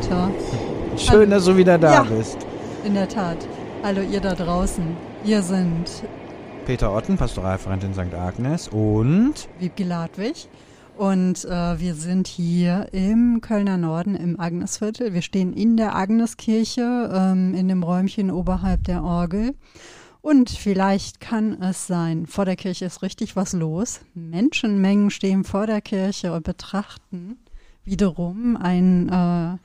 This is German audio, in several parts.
Peter. Schön, Hallo. dass du wieder da Ja. bist. In der Tat. Hallo ihr da draußen. Wir sind Peter Otten, Pastoralreferent in St. Agnes und Wiebke Ladwig und äh, wir sind hier im Kölner Norden im Agnesviertel. Wir stehen in der Agneskirche ähm, in dem Räumchen oberhalb der Orgel. Und vielleicht kann es sein, vor der Kirche ist richtig was los. Menschenmengen stehen vor der Kirche und betrachten wiederum ein äh,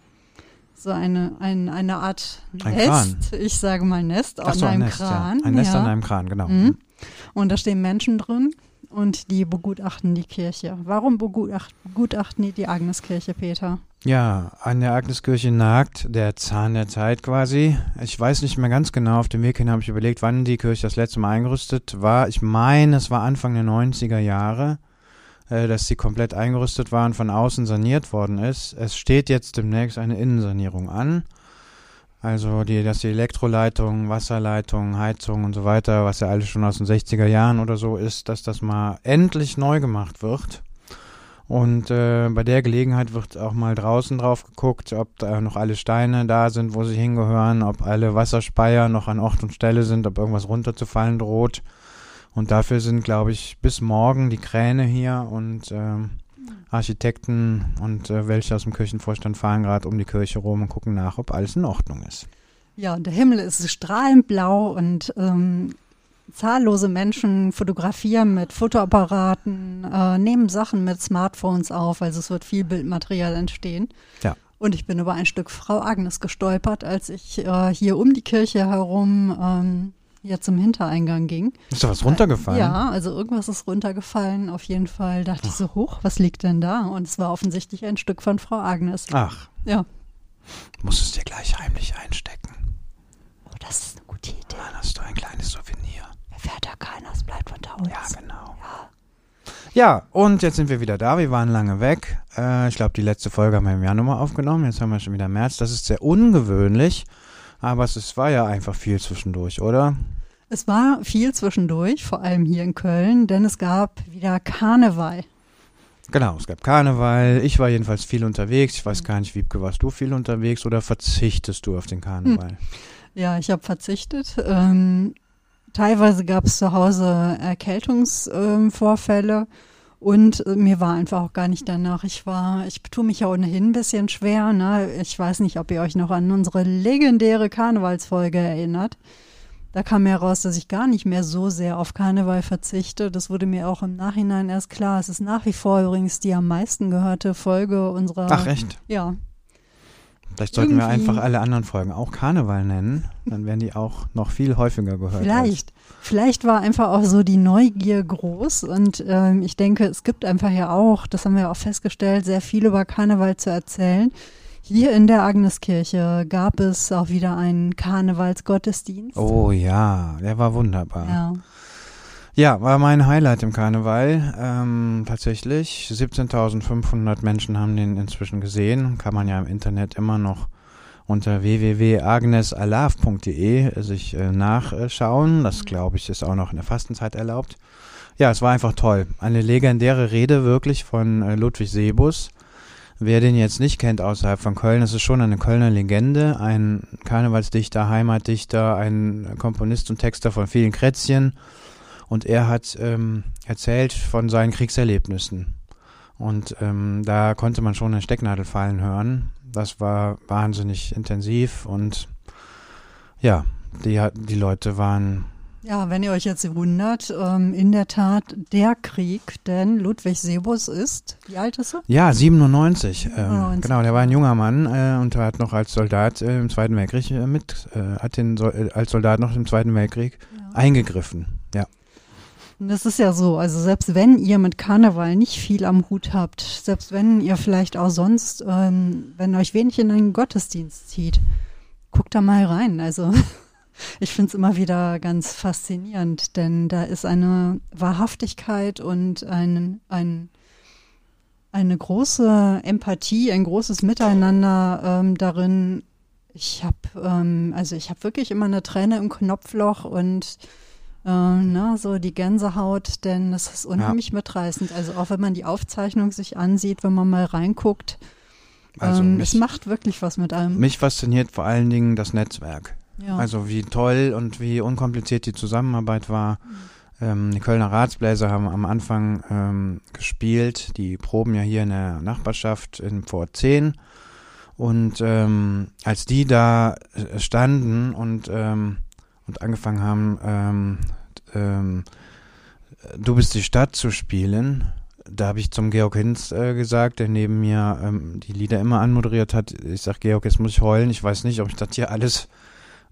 so eine, ein, eine Art Ein Nest, ich sage mal Nest an so, ein einem Nest, Kran. ja. Ein Nest ja. an einem Kran, genau. Mhm. Und da stehen Menschen drin und die begutachten die Kirche. Warum begutacht, begutachten die die Agneskirche, Peter? Ja, an der Agneskirche nagt der Zahn der Zeit quasi. Ich weiß nicht mehr ganz genau, auf dem Weg hin habe ich überlegt, wann die Kirche das letzte Mal eingerüstet war. Ich meine, es war Anfang der 90er Jahre, äh, dass sie komplett eingerüstet war und von außen saniert worden ist. Es steht jetzt demnächst eine Innensanierung an. Also, die, dass die Elektroleitung, Wasserleitung, Heizung und so weiter, was ja alles schon aus den 60er Jahren oder so ist, dass das mal endlich neu gemacht wird. Und äh, bei der Gelegenheit wird auch mal draußen drauf geguckt, ob da noch alle Steine da sind, wo sie hingehören, ob alle Wasserspeier noch an Ort und Stelle sind, ob irgendwas runterzufallen droht. Und dafür sind, glaube ich, bis morgen die Kräne hier und ähm, Architekten und äh, welche aus dem Kirchenvorstand fahren gerade um die Kirche rum und gucken nach, ob alles in Ordnung ist. Ja, und der Himmel ist strahlend blau und ähm, zahllose Menschen fotografieren mit Fotoapparaten, äh, nehmen Sachen mit Smartphones auf, also es wird viel Bildmaterial entstehen. Ja. Und ich bin über ein Stück Frau Agnes gestolpert, als ich äh, hier um die Kirche herum ähm, hier zum Hintereingang ging. Ist da was runtergefallen? Ja, also irgendwas ist runtergefallen. Auf jeden Fall dachte ich so, hoch, was liegt denn da? Und es war offensichtlich ein Stück von Frau Agnes. Ach, Ja. musst es dir gleich heimlich einstecken. Oh, das ist eine gute Idee. Dann hast du ein kleines Souvenir. Erfährt ja keiner, es bleibt unter uns. Ja, genau. Ja, und jetzt sind wir wieder da. Wir waren lange weg. Äh, ich glaube, die letzte Folge haben wir im Januar aufgenommen. Jetzt haben wir schon wieder März. Das ist sehr ungewöhnlich. Aber es war ja einfach viel zwischendurch, oder? Es war viel zwischendurch, vor allem hier in Köln, denn es gab wieder Karneval. Genau, es gab Karneval. Ich war jedenfalls viel unterwegs. Ich weiß gar nicht, Wiebke, warst du viel unterwegs oder verzichtest du auf den Karneval? Ja, ich habe verzichtet. Ähm, teilweise gab es zu Hause Erkältungsvorfälle und äh, mir war einfach auch gar nicht danach. Ich war, ich tue mich ja ohnehin ein bisschen schwer. Ne? Ich weiß nicht, ob ihr euch noch an unsere legendäre Karnevalsfolge erinnert. Da kam heraus, dass ich gar nicht mehr so sehr auf Karneval verzichte. Das wurde mir auch im Nachhinein erst klar. Es ist nach wie vor übrigens die am meisten gehörte Folge unserer. Ach, echt? Ja, Vielleicht sollten wir Irgendwie- einfach alle anderen Folgen auch Karneval nennen. Dann werden die auch noch viel häufiger gehört. Vielleicht. Vielleicht war einfach auch so die Neugier groß und ähm, ich denke, es gibt einfach ja auch, das haben wir auch festgestellt, sehr viel über Karneval zu erzählen. Hier in der Agneskirche gab es auch wieder einen Karnevalsgottesdienst. Als, oh ja, der war wunderbar. Ja. Ja, war mein Highlight im Karneval. Ähm, tatsächlich. 17.500 Menschen haben den inzwischen gesehen. Kann man ja im Internet immer noch unter www.agnesalav.de sich äh, nachschauen. Das, glaube ich, ist auch noch in der Fastenzeit erlaubt. Ja, es war einfach toll. Eine legendäre Rede wirklich von äh, Ludwig Sebus. Wer den jetzt nicht kennt außerhalb von Köln, das ist schon eine Kölner Legende. Ein Karnevalsdichter, Heimatdichter, ein Komponist und Texter von vielen Krätzchen. Und er hat ähm, erzählt von seinen Kriegserlebnissen. Und ähm, da konnte man schon eine Stecknadel fallen hören. Das war wahnsinnig intensiv und ja, die, die Leute waren, ja, wenn ihr euch jetzt wundert, ähm, in der Tat der Krieg, denn Ludwig Sebus ist, wie alt ist er? ja, 97. Ähm, 97. genau, der war ein junger Mann äh, und hat noch als Soldat äh, im Zweiten Weltkrieg äh, mit, äh, hat den so, äh, als Soldat noch im Zweiten Weltkrieg eingegriffen. Ja. Das ist ja so, also selbst wenn ihr mit Karneval nicht viel am Hut habt, selbst wenn ihr vielleicht auch sonst, ähm, wenn euch wenig in einen Gottesdienst zieht, guckt da mal rein. Also ich finde es immer wieder ganz faszinierend, denn da ist eine Wahrhaftigkeit und ein, ein, eine große Empathie, ein großes Miteinander ähm, darin. Ich habe ähm, also ich habe wirklich immer eine Träne im Knopfloch und äh, na, so die Gänsehaut, denn das ist unheimlich mitreißend. Also auch wenn man die Aufzeichnung sich ansieht, wenn man mal reinguckt, Also ähm, mich, es macht wirklich was mit einem. mich fasziniert vor allen Dingen das Netzwerk. ja. Also wie toll und wie unkompliziert die Zusammenarbeit war. Ähm, die Kölner Ratsbläser haben am Anfang ähm, gespielt. Die proben ja hier in der Nachbarschaft in Vor 10. Und ähm, als die da äh, standen und, ähm, und angefangen haben, ähm, ähm, Du bist die Stadt zu spielen, da habe ich zum Georg Hinz äh, gesagt, der neben mir ähm, die Lieder immer anmoderiert hat. Ich sag, Georg, jetzt muss ich heulen. Ich weiß nicht, ob ich das hier alles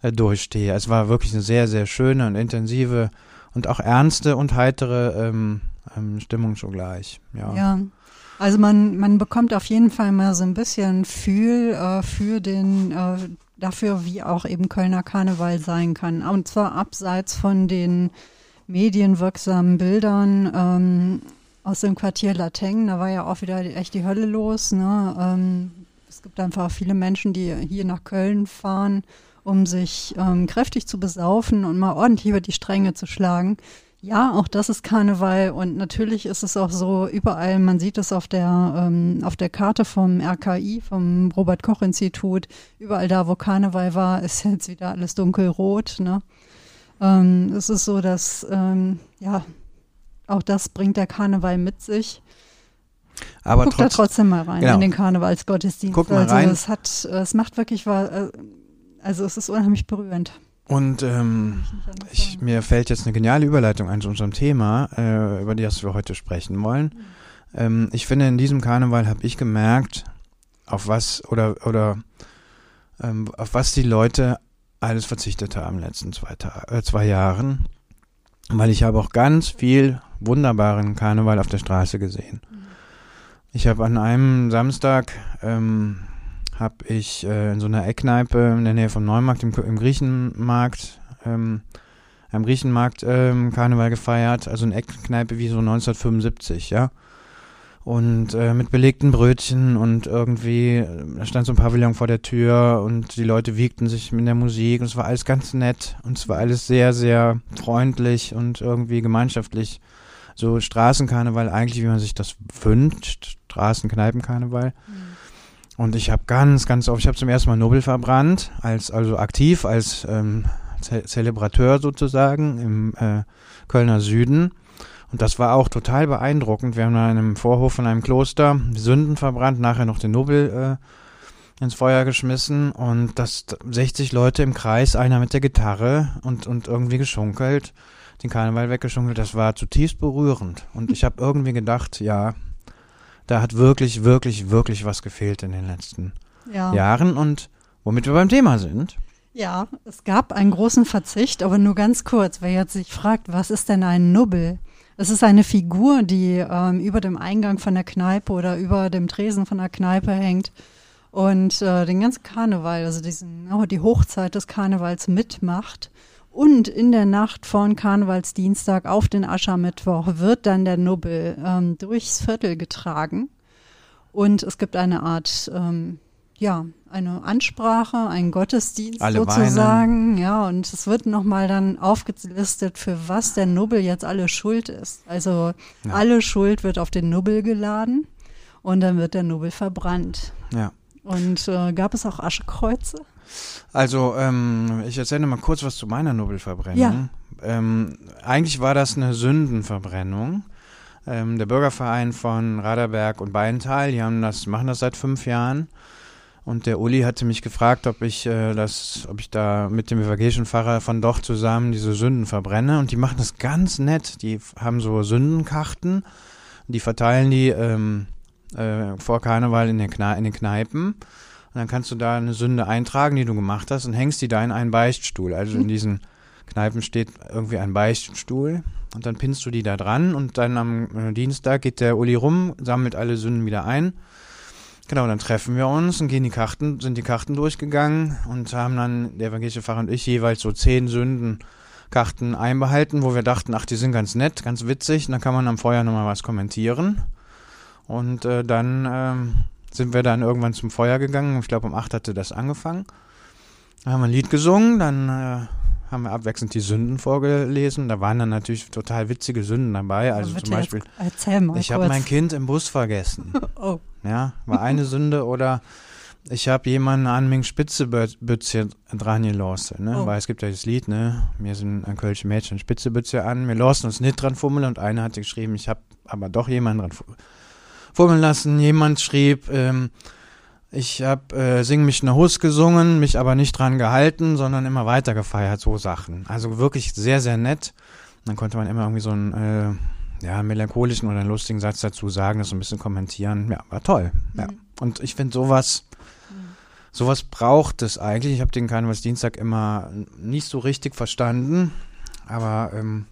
äh, durchstehe. Es war wirklich eine sehr, sehr schöne und intensive und auch ernste und heitere ähm, ähm, Stimmung zugleich. Ja. Ja. Also man, man bekommt auf jeden Fall mal so ein bisschen Fühl äh, für den, äh, dafür, wie auch eben Kölner Karneval sein kann. Und zwar abseits von den medienwirksamen Bildern ähm, aus dem Quartier Lateng. Da war ja auch wieder echt die Hölle los. Ne? Ähm, es gibt einfach viele Menschen, die hier nach Köln fahren, um sich ähm, kräftig zu besaufen und mal ordentlich über die Stränge zu schlagen. Ja, auch das ist Karneval und natürlich ist es auch so überall, man sieht es auf der, ähm, auf der Karte vom RKI, vom Robert-Koch-Institut, überall da, wo Karneval war, ist jetzt wieder alles dunkelrot. Ne? Ähm, es ist so, dass, ähm, ja, auch das bringt der Karneval mit sich. Aber Guck da trotz, trotzdem mal rein genau. in den Karnevalsgottesdienst. Guck mal also rein. es hat, es macht wirklich was, äh, also es ist unheimlich berührend. Und ähm, ich, mir fällt jetzt eine geniale Überleitung ein zu unserem Thema, äh, über das wir heute sprechen wollen. Ähm, ich finde, in diesem Karneval habe ich gemerkt, auf was oder oder ähm, auf was die Leute alles verzichtet haben in den letzten zwei, Ta äh, zwei Jahren, weil ich habe auch ganz viel wunderbaren Karneval auf der Straße gesehen. Ich habe an einem Samstag ähm, habe ich äh, in so einer Eckkneipe in der Nähe vom Neumarkt im, im Griechenmarkt ähm, am Griechenmarkt ähm, Karneval gefeiert, also eine Eckkneipe wie so 1975, ja. Und äh, mit belegten Brötchen und irgendwie, äh, da stand so ein Pavillon vor der Tür und die Leute wiegten sich mit der Musik und es war alles ganz nett und es war alles sehr, sehr freundlich und irgendwie gemeinschaftlich. So Straßenkarneval eigentlich, wie man sich das wünscht, Straßenkneipenkarneval. Und ich habe ganz, ganz oft, ich habe zum ersten Mal Nobel verbrannt, als also aktiv, als ähm, Ze Zelebrateur sozusagen im äh, Kölner Süden. Und das war auch total beeindruckend. Wir haben da in einem Vorhof von einem Kloster Sünden verbrannt, nachher noch den Nobel äh, ins Feuer geschmissen und das 60 Leute im Kreis, einer mit der Gitarre und, und irgendwie geschunkelt, den Karneval weggeschunkelt. Das war zutiefst berührend. Und ich habe irgendwie gedacht, ja, da hat wirklich, wirklich, wirklich was gefehlt in den letzten Ja. Jahren. Und womit wir beim Thema sind, Ja, es gab einen großen Verzicht, aber nur ganz kurz, wer jetzt sich fragt, was ist denn ein Nubbel? Es ist eine Figur, die ähm, über dem Eingang von der Kneipe oder über dem Tresen von der Kneipe hängt und äh, den ganzen Karneval, also diesen, oh, die Hochzeit des Karnevals mitmacht. Und in der Nacht von Karnevalsdienstag auf den Aschermittwoch wird dann der Nubbel ähm, durchs Viertel getragen. Und es gibt eine Art, ähm, ja, eine Ansprache, einen Gottesdienst Alle sozusagen. Ja, und es wird nochmal dann aufgelistet, für was der Nubbel jetzt alle schuld ist. Also Ja. alle Schuld wird auf den Nubbel geladen und dann wird der Nubbel verbrannt. ja. Und äh, gab es auch Aschekreuze? Also, ähm, ich erzähle mal kurz was zu meiner Nobelverbrennung. Ja. Ähm, eigentlich war das eine Sündenverbrennung. Ähm, der Bürgerverein von Raderberg und Beintal, die haben das, machen das seit fünf Jahren. Und der Uli hatte mich gefragt, ob ich äh, das, ob ich da mit dem evangelischen Pfarrer von Doch zusammen diese Sünden verbrenne. Und die machen das ganz nett. Die haben so Sündenkarten. Die verteilen die ähm, äh, vor Karneval in den, Kne in den Kneipen. Und dann kannst du da eine Sünde eintragen, die du gemacht hast, und hängst die da in einen Beichtstuhl. Also in diesen Kneipen steht irgendwie ein Beichtstuhl. Und dann pinnst du die da dran und dann am äh, Dienstag geht der Uli rum, sammelt alle Sünden wieder ein. Genau, dann treffen wir uns und gehen die Karten, sind die Karten durchgegangen und haben dann, der evangelische Pfarrer und ich, jeweils so zehn Sündenkarten einbehalten, wo wir dachten, ach, die sind ganz nett, ganz witzig, und dann kann man am Feuer nochmal was kommentieren. Und äh, dann ähm, sind wir dann irgendwann zum Feuer gegangen. Ich glaube, um acht hatte das angefangen. Dann haben wir ein Lied gesungen, dann äh, haben wir abwechselnd die Sünden vorgelesen. Da waren dann natürlich total witzige Sünden dabei. Also zum Beispiel, Jetzt, erzähl mal ich habe mein Kind im Bus vergessen. oh. Ja, war eine Sünde oder ich habe jemanden an mich Spitzebütze dran gelassen, ne? Oh. Weil es gibt ja das Lied, ne? Mir sind ein Kölsche Mädchen Spitzebütze an, wir lassen uns nicht dran fummeln und einer hatte geschrieben, ich habe aber doch jemanden dran fu- fummeln lassen. Jemand schrieb, ähm, ich habe äh, Sing mich ne Hus gesungen, mich aber nicht dran gehalten, sondern immer weiter gefeiert, so Sachen. Also wirklich sehr, sehr nett. Dann konnte man immer irgendwie so einen äh, ja, melancholischen oder einen lustigen Satz dazu sagen, das so ein bisschen kommentieren. Ja, war toll. Ja. Mhm. Und ich finde sowas, sowas braucht es eigentlich. Ich habe den Karnevalsdienstag immer nicht so richtig verstanden. Aber ähm,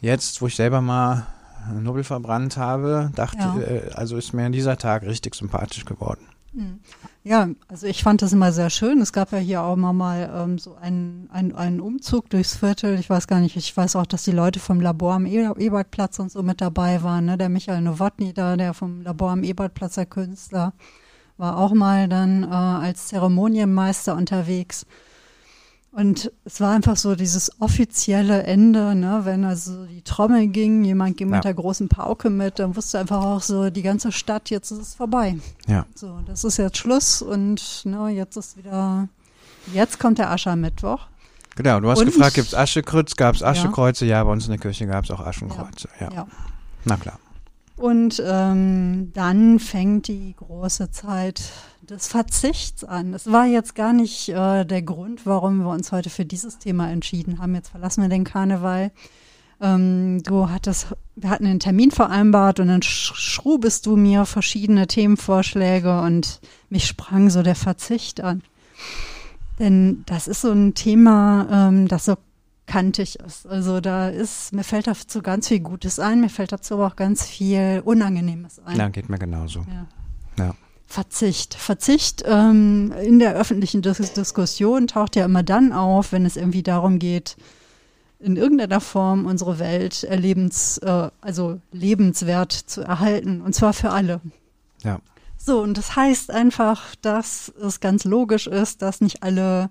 jetzt, wo ich selber mal Nubbel verbrannt habe, dachte, Ja. äh, also ist mir dieser Tag richtig sympathisch geworden. Mhm. Ja, also ich fand das immer sehr schön. Es gab ja hier auch mal, mal ähm, so einen, einen, einen Umzug durchs Viertel. Ich weiß gar nicht, ich weiß auch, dass die Leute vom Labor am e Ebertplatz und so mit dabei waren. Ne? Der Michael Nowotny da, der vom Labor am Ebertplatz, der Künstler, war auch mal dann äh, als Zeremonienmeister unterwegs. Und es war einfach so dieses offizielle Ende, ne? wenn also die Trommel ging, jemand ging Ja. mit der großen Pauke mit, dann wusste einfach auch so, die ganze Stadt, jetzt ist es vorbei. Ja. So, das ist jetzt Schluss und ne, jetzt ist wieder, jetzt kommt der Aschermittwoch. Genau, du hast Und- gefragt, gibt es Aschekreuz, gab es Aschekreuze? Ja. bei uns in der Kirche gab es auch Aschenkreuze. Ja. Ja. Na klar. Und ähm, dann fängt die große Zeit des Verzichts an. Es war jetzt gar nicht äh, der Grund, warum wir uns heute für dieses Thema entschieden haben. Jetzt verlassen wir den Karneval. Ähm, du hattest, wir hatten einen Termin vereinbart und dann sch schrubest du mir verschiedene Themenvorschläge und mich sprang so der Verzicht an. Denn das ist so ein Thema, ähm, das so kantig ist. Also da ist, mir fällt dazu ganz viel Gutes ein, mir fällt dazu aber auch ganz viel Unangenehmes ein. Ja, geht mir genauso. Ja. Verzicht. Verzicht ähm, in der öffentlichen Dis Diskussion taucht ja immer dann auf, wenn es irgendwie darum geht, in irgendeiner Form unsere Welt erlebens, äh, also lebenswert zu erhalten. Und zwar für alle. Ja. So, und das heißt einfach, dass es ganz logisch ist, dass nicht alle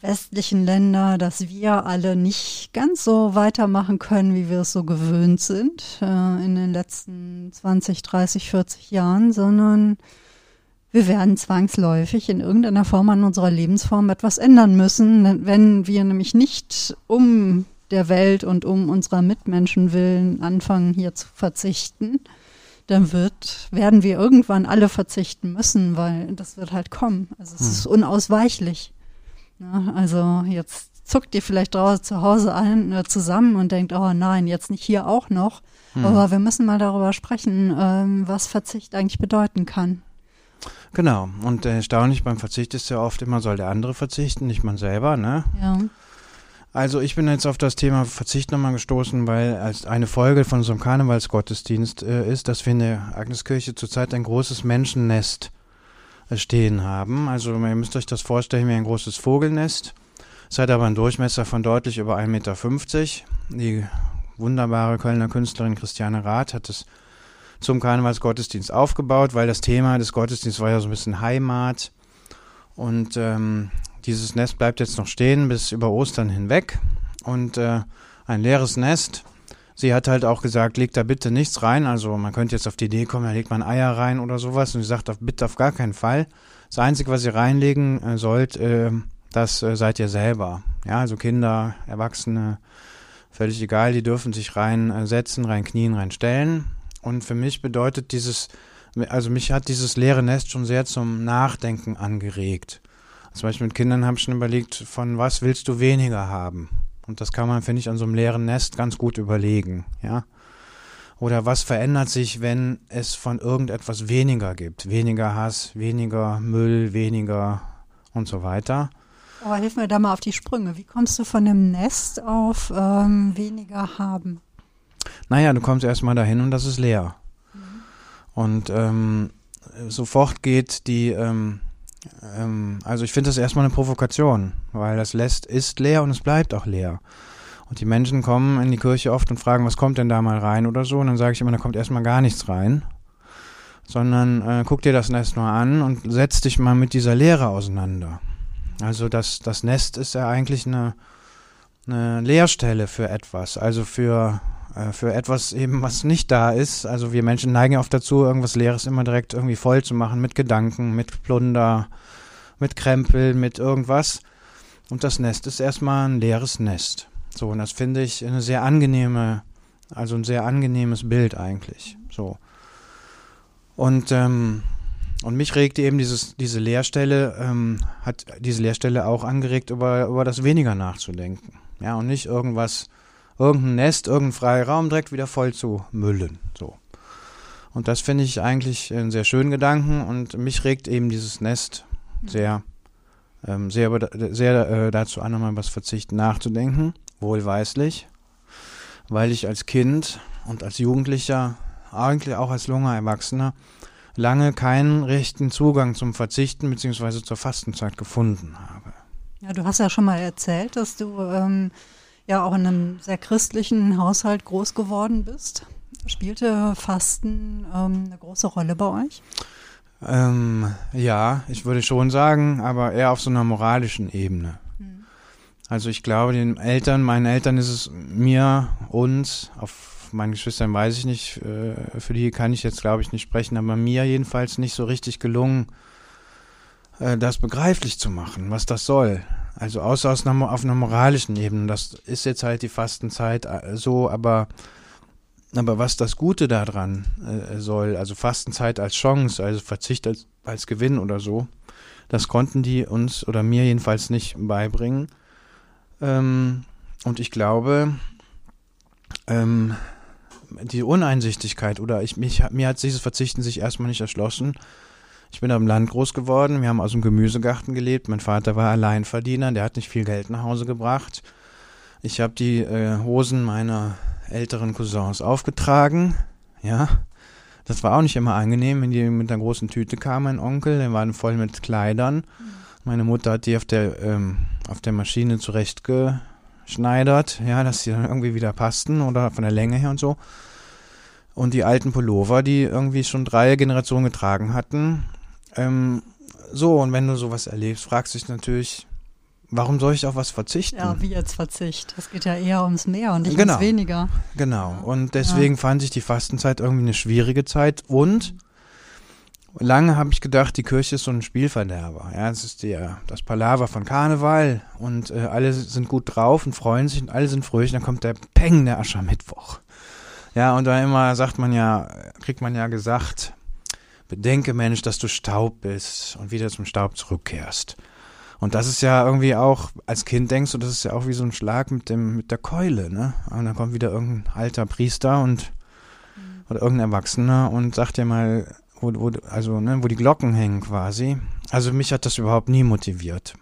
westlichen Länder, dass wir alle nicht ganz so weitermachen können, wie wir es so gewöhnt sind äh, in den letzten 20, 30, 40 Jahren, sondern wir werden zwangsläufig in irgendeiner Form an unserer Lebensform etwas ändern müssen, wenn wir nämlich nicht um der Welt und um unserer Mitmenschen willen anfangen, hier zu verzichten, dann wird, werden wir irgendwann alle verzichten müssen, weil das wird halt kommen. Also es Hm. ist unausweichlich. Ja, also jetzt zuckt ihr vielleicht draußen zu Hause ein, äh, zusammen und denkt, oh nein, jetzt nicht hier auch noch. Hm. Aber wir müssen mal darüber sprechen, ähm, was Verzicht eigentlich bedeuten kann. Genau. Und äh, erstaunlich beim Verzicht ist ja oft immer, soll der andere verzichten, nicht man selber, ne? Ja. Also ich bin jetzt auf das Thema Verzicht nochmal gestoßen, weil als eine Folge von unserem Karnevalsgottesdienst äh, ist, dass wir in der Agneskirche zurzeit ein großes Menschennest äh, stehen haben. Also ihr müsst euch das vorstellen wie ein großes Vogelnest. Es hat aber einen Durchmesser von deutlich über 1,50 Meter. Die wunderbare Kölner Künstlerin Christiane Rath hat es zum Karnevalsgottesdienst aufgebaut, weil das Thema des Gottesdienstes war ja so ein bisschen Heimat. Und ähm, dieses Nest bleibt jetzt noch stehen bis über Ostern hinweg. Und äh, ein leeres Nest. Sie hat halt auch gesagt, legt da bitte nichts rein. Also man könnte jetzt auf die Idee kommen, da legt man Eier rein oder sowas. Und sie sagt, auf, bitte auf gar keinen Fall. Das Einzige, was ihr reinlegen äh, sollt, äh, das äh, seid ihr selber. Ja, also Kinder, Erwachsene, völlig egal, die dürfen sich reinsetzen, rein knien, rein stellen. Und für mich bedeutet dieses, also mich hat dieses leere Nest schon sehr zum Nachdenken angeregt. Zum Beispiel mit Kindern habe ich schon überlegt, von was willst du weniger haben? Und das kann man, finde ich, an so einem leeren Nest ganz gut überlegen, ja. Oder was verändert sich, wenn es von irgendetwas weniger gibt? Weniger Hass, weniger Müll, weniger und so weiter. Aber hilf mir da mal auf die Sprünge. Wie kommst du von dem Nest auf ähm, weniger haben? Naja, du kommst erstmal dahin und das ist leer. Und ähm, sofort geht die, ähm, ähm, also ich finde das erstmal eine Provokation, weil das lässt ist leer und es bleibt auch leer. Und die Menschen kommen in die Kirche oft und fragen, was kommt denn da mal rein oder so. Und dann sage ich immer, da kommt erstmal gar nichts rein. Sondern äh, guck dir das Nest mal an und setz dich mal mit dieser Leere auseinander. Also das, das Nest ist ja eigentlich eine, eine Leerstelle für etwas. Also für äh, für etwas eben, was nicht da ist. Also wir Menschen neigen ja oft dazu, irgendwas Leeres immer direkt irgendwie voll zu machen mit Gedanken, mit Plunder, mit Krempel, mit irgendwas. Und das Nest ist erstmal ein leeres Nest. So, und das finde ich eine sehr angenehme, also ein sehr angenehmes Bild eigentlich. So. Und, ähm, und mich regt eben dieses, diese Leerstelle, ähm, hat diese Leerstelle auch angeregt, über, über das weniger nachzudenken. Ja, und nicht irgendwas, irgendein Nest, irgendein freier Raum direkt wieder voll zu müllen. So. Und das finde ich eigentlich einen sehr schönen Gedanken und mich regt eben dieses Nest sehr, ähm, sehr, sehr äh, dazu an, nochmal was Verzichten nachzudenken, wohlweislich, weil ich als Kind und als Jugendlicher, eigentlich auch als junger Erwachsener, lange keinen rechten Zugang zum Verzichten bzw. zur Fastenzeit gefunden habe. Ja, du hast ja schon mal erzählt, dass du ähm, ja auch in einem sehr christlichen Haushalt groß geworden bist. Spielte Fasten ähm, eine große Rolle bei euch? Ähm, ja, ich würde schon sagen, aber eher auf so einer moralischen Ebene. Mhm. Also ich glaube, den Eltern, meinen Eltern ist es mir, uns, auf meinen Geschwistern weiß ich nicht, äh, für die kann ich jetzt glaube ich nicht sprechen, aber mir jedenfalls nicht so richtig gelungen, äh, das begreiflich zu machen, was das soll. Also außer aus einer, auf einer moralischen Ebene. Das ist jetzt halt die Fastenzeit äh, so, aber, aber was das Gute daran äh, soll, also Fastenzeit als Chance, also Verzicht als, als Gewinn oder so, das konnten die uns oder mir jedenfalls nicht beibringen. Ähm, und ich glaube, ähm, die Uneinsichtigkeit oder ich, mich, mir hat dieses Verzichten sich erstmal nicht erschlossen, ich bin am Land groß geworden. Wir haben aus dem Gemüsegarten gelebt. Mein Vater war Alleinverdiener. Der hat nicht viel Geld nach Hause gebracht. Ich habe die äh, Hosen meiner älteren Cousins aufgetragen. Ja, das war auch nicht immer angenehm, wenn die mit einer großen Tüte kam, mein Onkel. Der war voll mit Kleidern. Meine Mutter hat die auf der, ähm, auf der Maschine zurechtgeschneidert, ja, dass sie dann irgendwie wieder passten oder von der Länge her und so. Und die alten Pullover, die irgendwie schon drei Generationen getragen hatten, ähm, so, und wenn du sowas erlebst, fragst du dich natürlich, warum soll ich auf was verzichten? Ja, wie jetzt Verzicht? Es geht ja eher ums Mehr und nicht genau. ums Weniger. Genau. Und deswegen ja. fand ich die Fastenzeit irgendwie eine schwierige Zeit und lange habe ich gedacht, die Kirche ist so ein Spielverderber. Ja, es ist der, das Palaver von Karneval und äh, alle sind gut drauf und freuen sich und alle sind fröhlich. Dann kommt der Peng, der Aschermittwoch. Ja, und da immer sagt man ja, kriegt man ja gesagt, Bedenke, Mensch, dass du Staub bist und wieder zum Staub zurückkehrst. Und das ist ja irgendwie auch, als Kind denkst du, das ist ja auch wie so ein Schlag mit dem, mit der Keule, ne? Und dann kommt wieder irgendein alter Priester und oder irgendein Erwachsener und sagt dir mal, wo, wo, also, ne, wo die Glocken hängen quasi. Also mich hat das überhaupt nie motiviert.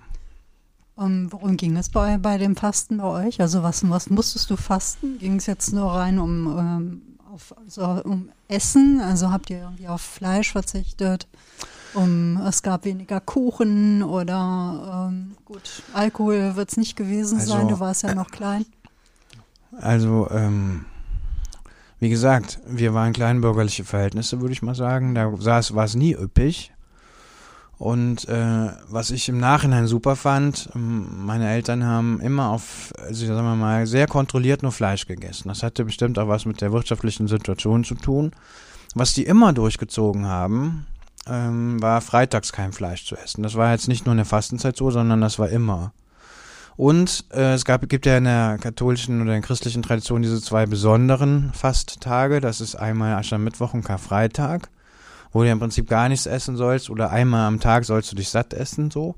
Um, worum ging es bei, bei dem Fasten bei euch? Also was, was musstest du fasten? Ging es jetzt nur rein um ähm, auf, also um Essen? Also habt ihr irgendwie auf Fleisch verzichtet? Um, es gab weniger Kuchen oder ähm, gut, Alkohol wird es nicht gewesen also, sein, du warst ja noch klein. Also, ähm, wie gesagt, wir waren kleinbürgerliche Verhältnisse, würde ich mal sagen. Da war es nie üppig. Und äh, was ich im Nachhinein super fand, ähm, meine Eltern haben immer auf, also sagen wir mal, sehr kontrolliert nur Fleisch gegessen. Das hatte bestimmt auch was mit der wirtschaftlichen Situation zu tun. Was die immer durchgezogen haben, ähm, war freitags kein Fleisch zu essen. Das war jetzt nicht nur in der Fastenzeit so, sondern das war immer. Und äh, es gab, gibt ja in der katholischen oder in der christlichen Tradition diese zwei besonderen Fasttage. Das ist einmal Aschermittwoch und Karfreitag wo du im Prinzip gar nichts essen sollst oder einmal am Tag sollst du dich satt essen, so.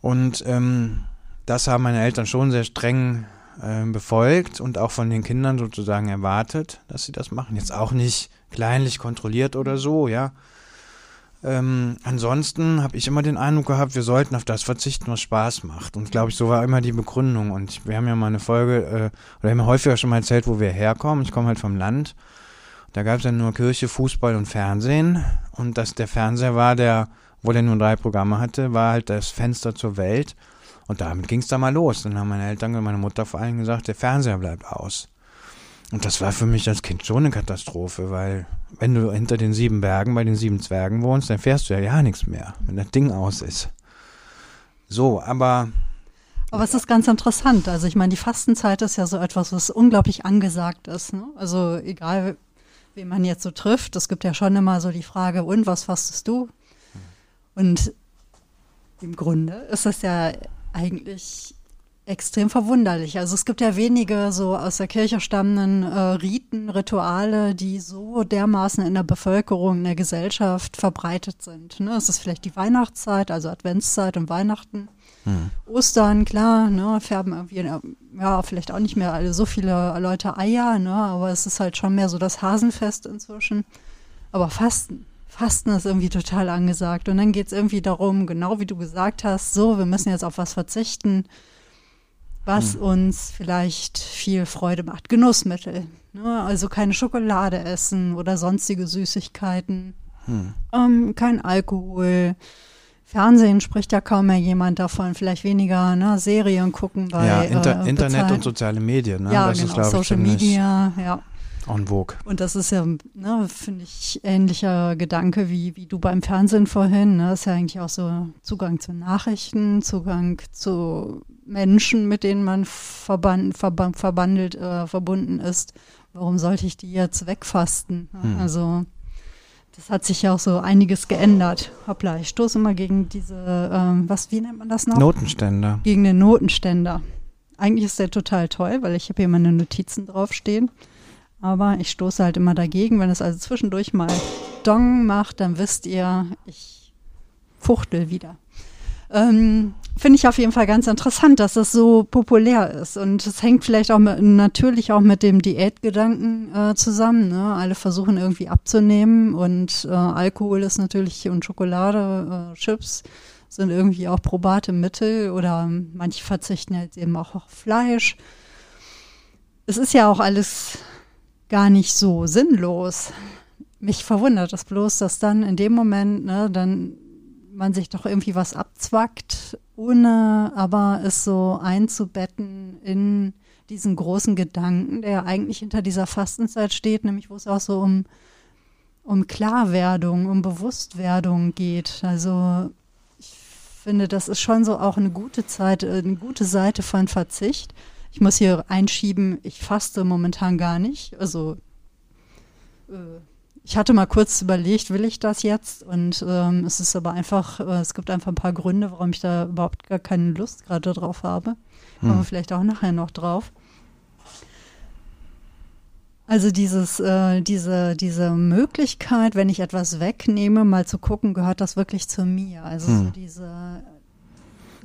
Und ähm, das haben meine Eltern schon sehr streng äh, befolgt und auch von den Kindern sozusagen erwartet, dass sie das machen. Jetzt auch nicht kleinlich kontrolliert oder so, ja. Ähm, ansonsten habe ich immer den Eindruck gehabt, wir sollten auf das verzichten, was Spaß macht. Und glaube ich, so war immer die Begründung. Und wir haben ja mal eine Folge, äh, oder haben häufiger schon mal erzählt, wo wir herkommen. Ich komme halt vom Land. Da gab es dann nur Kirche, Fußball und Fernsehen. Und dass der Fernseher war, der, wo der nur drei Programme hatte, war halt das Fenster zur Welt. Und damit ging es da mal los. Dann haben meine Eltern und meine Mutter vor allem gesagt, der Fernseher bleibt aus. Und das war für mich als Kind schon eine Katastrophe, weil wenn du hinter den sieben Bergen bei den sieben Zwergen wohnst, dann fährst du ja ja nichts mehr, wenn das Ding aus ist. So, aber Aber es ist ganz interessant. Also ich meine, die Fastenzeit ist ja so etwas, was unglaublich angesagt ist. Ne? Also egal, wen man jetzt so trifft, es gibt ja schon immer so die Frage, und was fastest du? Und im Grunde ist das ja eigentlich extrem verwunderlich. Also es gibt ja wenige so aus der Kirche stammenden äh, Riten, Rituale, die so dermaßen in der Bevölkerung, in der Gesellschaft verbreitet sind. Ne? Es ist vielleicht die Weihnachtszeit, also Adventszeit und Weihnachten. Hm. Ostern, klar, ne, färben irgendwie, ja, vielleicht auch nicht mehr alle so viele Leute Eier, ne, aber es ist halt schon mehr so das Hasenfest inzwischen. Aber Fasten, Fasten ist irgendwie total angesagt. Und dann geht es irgendwie darum, genau wie du gesagt hast, so, wir müssen jetzt auf was verzichten was hm. uns vielleicht viel Freude macht. Genussmittel. Ne? Also keine Schokolade essen oder sonstige Süßigkeiten. Hm. Ähm, kein Alkohol. Fernsehen spricht ja kaum mehr jemand davon, vielleicht weniger ne, Serien gucken bei ja, Inter äh, Internet und soziale Medien. Ne? Ja, das genau, ist, Social ich, Media, ja. En vogue. Und das ist ja, ne, finde ich, ähnlicher Gedanke wie, wie du beim Fernsehen vorhin. Ne? Das ist ja eigentlich auch so Zugang zu Nachrichten, Zugang zu Menschen, mit denen man verband, verband, verbandelt, äh, verbunden ist. Warum sollte ich die jetzt wegfasten? Hm. Also das hat sich ja auch so einiges geändert. Hoppla, ich stoße immer gegen diese, ähm, was, wie nennt man das noch? Notenständer. Gegen den Notenständer. Eigentlich ist der total toll, weil ich habe hier meine Notizen draufstehen. Aber ich stoße halt immer dagegen. Wenn es also zwischendurch mal Dong macht, dann wisst ihr, ich fuchtel wieder. Ähm, Finde ich auf jeden Fall ganz interessant, dass das so populär ist. Und es hängt vielleicht auch mit, natürlich auch mit dem Diätgedanken äh, zusammen. Ne? Alle versuchen irgendwie abzunehmen und äh, Alkohol ist natürlich und Schokolade, äh, Chips sind irgendwie auch probate Mittel oder manche verzichten jetzt eben auch auf Fleisch. Es ist ja auch alles gar nicht so sinnlos. Mich verwundert es bloß, dass dann in dem Moment, ne, dann man sich doch irgendwie was abzwackt, ohne aber es so einzubetten in diesen großen Gedanken, der eigentlich hinter dieser Fastenzeit steht, nämlich wo es auch so um, um Klarwerdung, um Bewusstwerdung geht. Also ich finde, das ist schon so auch eine gute Zeit, eine gute Seite von Verzicht. Ich muss hier einschieben, ich faste momentan gar nicht. Also äh, ich hatte mal kurz überlegt, will ich das jetzt? Und ähm, es ist aber einfach, äh, es gibt einfach ein paar Gründe, warum ich da überhaupt gar keine Lust gerade drauf habe. Hm. Kommen wir vielleicht auch nachher noch drauf. Also dieses, äh, diese, diese Möglichkeit, wenn ich etwas wegnehme, mal zu gucken, gehört das wirklich zu mir. Also hm. so diese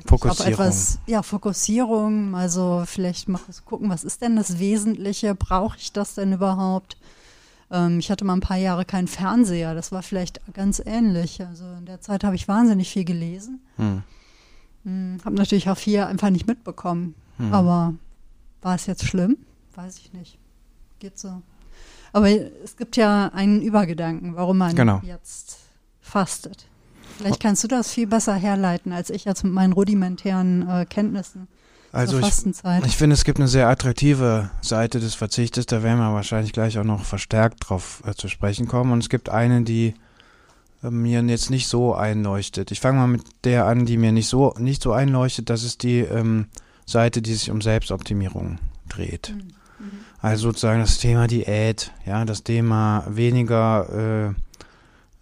Fokussierung. Etwas, ja, Fokussierung, also vielleicht mal gucken, was ist denn das Wesentliche? Brauche ich das denn überhaupt? Ähm, ich hatte mal ein paar Jahre keinen Fernseher, das war vielleicht ganz ähnlich. Also in der Zeit habe ich wahnsinnig viel gelesen. Hm. Hm, habe natürlich auch viel einfach nicht mitbekommen. Hm. Aber war es jetzt schlimm? Weiß ich nicht. Geht so. Aber es gibt ja einen Übergedanken, warum man genau. jetzt fastet. Vielleicht kannst du das viel besser herleiten als ich jetzt mit meinen rudimentären äh, Kenntnissen. Also ich, ich finde, es gibt eine sehr attraktive Seite des Verzichtes, da werden wir wahrscheinlich gleich auch noch verstärkt drauf äh, zu sprechen kommen. Und es gibt eine, die äh, mir jetzt nicht so einleuchtet. Ich fange mal mit der an, die mir nicht so, nicht so einleuchtet. Das ist die ähm, Seite, die sich um Selbstoptimierung dreht. Mhm. mhm. Also sozusagen das Thema Diät, ja, das Thema weniger äh,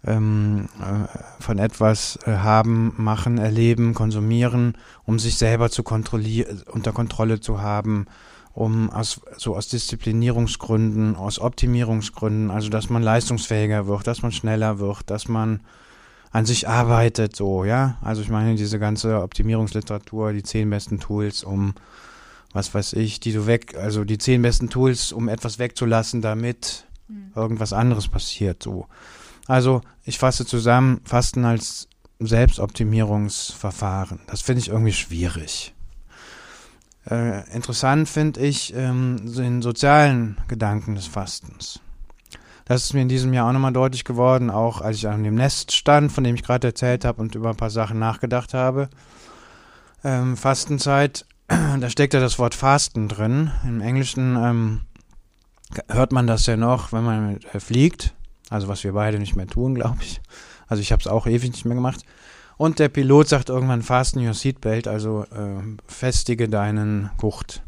ähm, äh, von etwas äh, haben, machen, erleben, konsumieren, um sich selber zu kontrollieren, unter Kontrolle zu haben, um aus, so aus Disziplinierungsgründen, aus Optimierungsgründen, also dass man leistungsfähiger wird, dass man schneller wird, dass man an sich arbeitet, so, ja. Also ich meine, diese ganze Optimierungsliteratur, die zehn besten Tools, um was weiß ich, die du weg, also die zehn besten Tools, um etwas wegzulassen, damit mhm. irgendwas anderes passiert, so. Also ich fasse zusammen, Fasten als Selbstoptimierungsverfahren. Das finde ich irgendwie schwierig. Äh, interessant finde ich ähm, den sozialen Gedanken des Fastens. Das ist mir in diesem Jahr auch nochmal deutlich geworden, auch als ich an dem Nest stand, von dem ich gerade erzählt habe und über ein paar Sachen nachgedacht habe. Ähm, Fastenzeit, da steckt ja das Wort Fasten drin. Im Englischen ähm, hört man das ja noch, wenn man äh, fliegt. Also was wir beide nicht mehr tun, glaube ich. Also ich habe es auch ewig nicht mehr gemacht. Und der Pilot sagt irgendwann, fasten your seatbelt, also äh, festige deinen Gurt.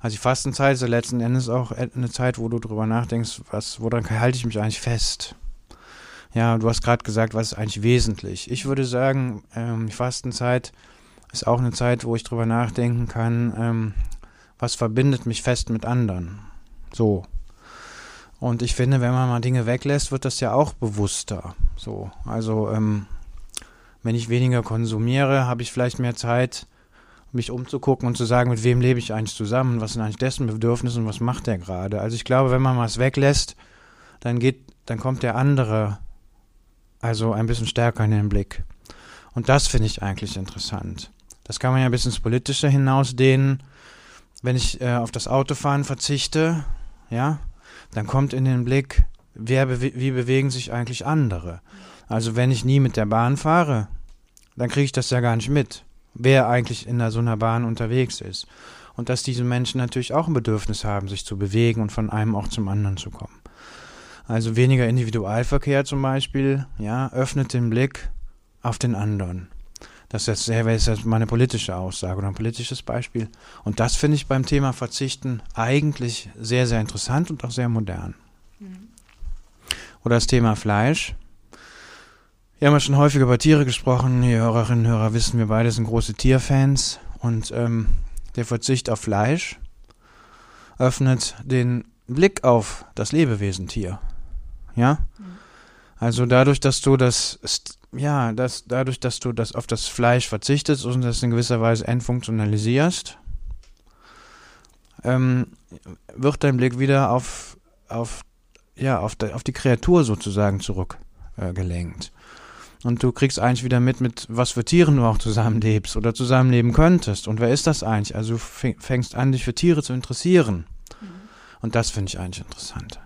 Also die Fastenzeit ist ja letzten Endes auch eine Zeit, wo du drüber nachdenkst, was, woran halte ich mich eigentlich fest? Ja, du hast gerade gesagt, was ist eigentlich wesentlich? Ich würde sagen, ähm, die Fastenzeit ist auch eine Zeit, wo ich drüber nachdenken kann, ähm, was verbindet mich fest mit anderen. So. Und ich finde, wenn man mal Dinge weglässt, wird das ja auch bewusster. So. Also, ähm, wenn ich weniger konsumiere, habe ich vielleicht mehr Zeit, mich umzugucken und zu sagen, mit wem lebe ich eigentlich zusammen, was sind eigentlich dessen Bedürfnisse und was macht der gerade. Also ich glaube, wenn man was weglässt, dann geht, dann kommt der andere also ein bisschen stärker in den Blick. Und das finde ich eigentlich interessant. Das kann man ja ein bisschen ins Politische hinausdehnen. Wenn ich äh, auf das Autofahren verzichte, ja, dann kommt in den Blick, wer wie bewegen sich eigentlich andere. Also wenn ich nie mit der Bahn fahre, dann kriege ich das ja gar nicht mit, wer eigentlich in so einer Bahn unterwegs ist. Und dass diese Menschen natürlich auch ein Bedürfnis haben, sich zu bewegen und von einem Ort zum anderen zu kommen. Also weniger Individualverkehr zum Beispiel, ja, öffnet den Blick auf den anderen. Das ist jetzt, jetzt meine politische Aussage oder ein politisches Beispiel. Und das finde ich beim Thema Verzichten eigentlich sehr, sehr interessant und auch sehr modern. Mhm. Oder das Thema Fleisch. Wir haben ja schon häufig über Tiere gesprochen. Die Hörerinnen und Hörer wissen, wir beide sind große Tierfans. Und ähm, der Verzicht auf Fleisch öffnet den Blick auf das Lebewesen Tier. Ja? Also dadurch, dass du das, ja, das, dadurch, dass du das auf das Fleisch verzichtest und das in gewisser Weise entfunktionalisierst, ähm, wird dein Blick wieder auf, auf, ja, auf, de, auf die Kreatur sozusagen zurückgelenkt. Äh, und du kriegst eigentlich wieder mit, mit was für Tieren du auch zusammenlebst oder zusammenleben könntest. Und wer ist das eigentlich? Also du fängst an, dich für Tiere zu interessieren. Mhm. Und das finde ich eigentlich interessant.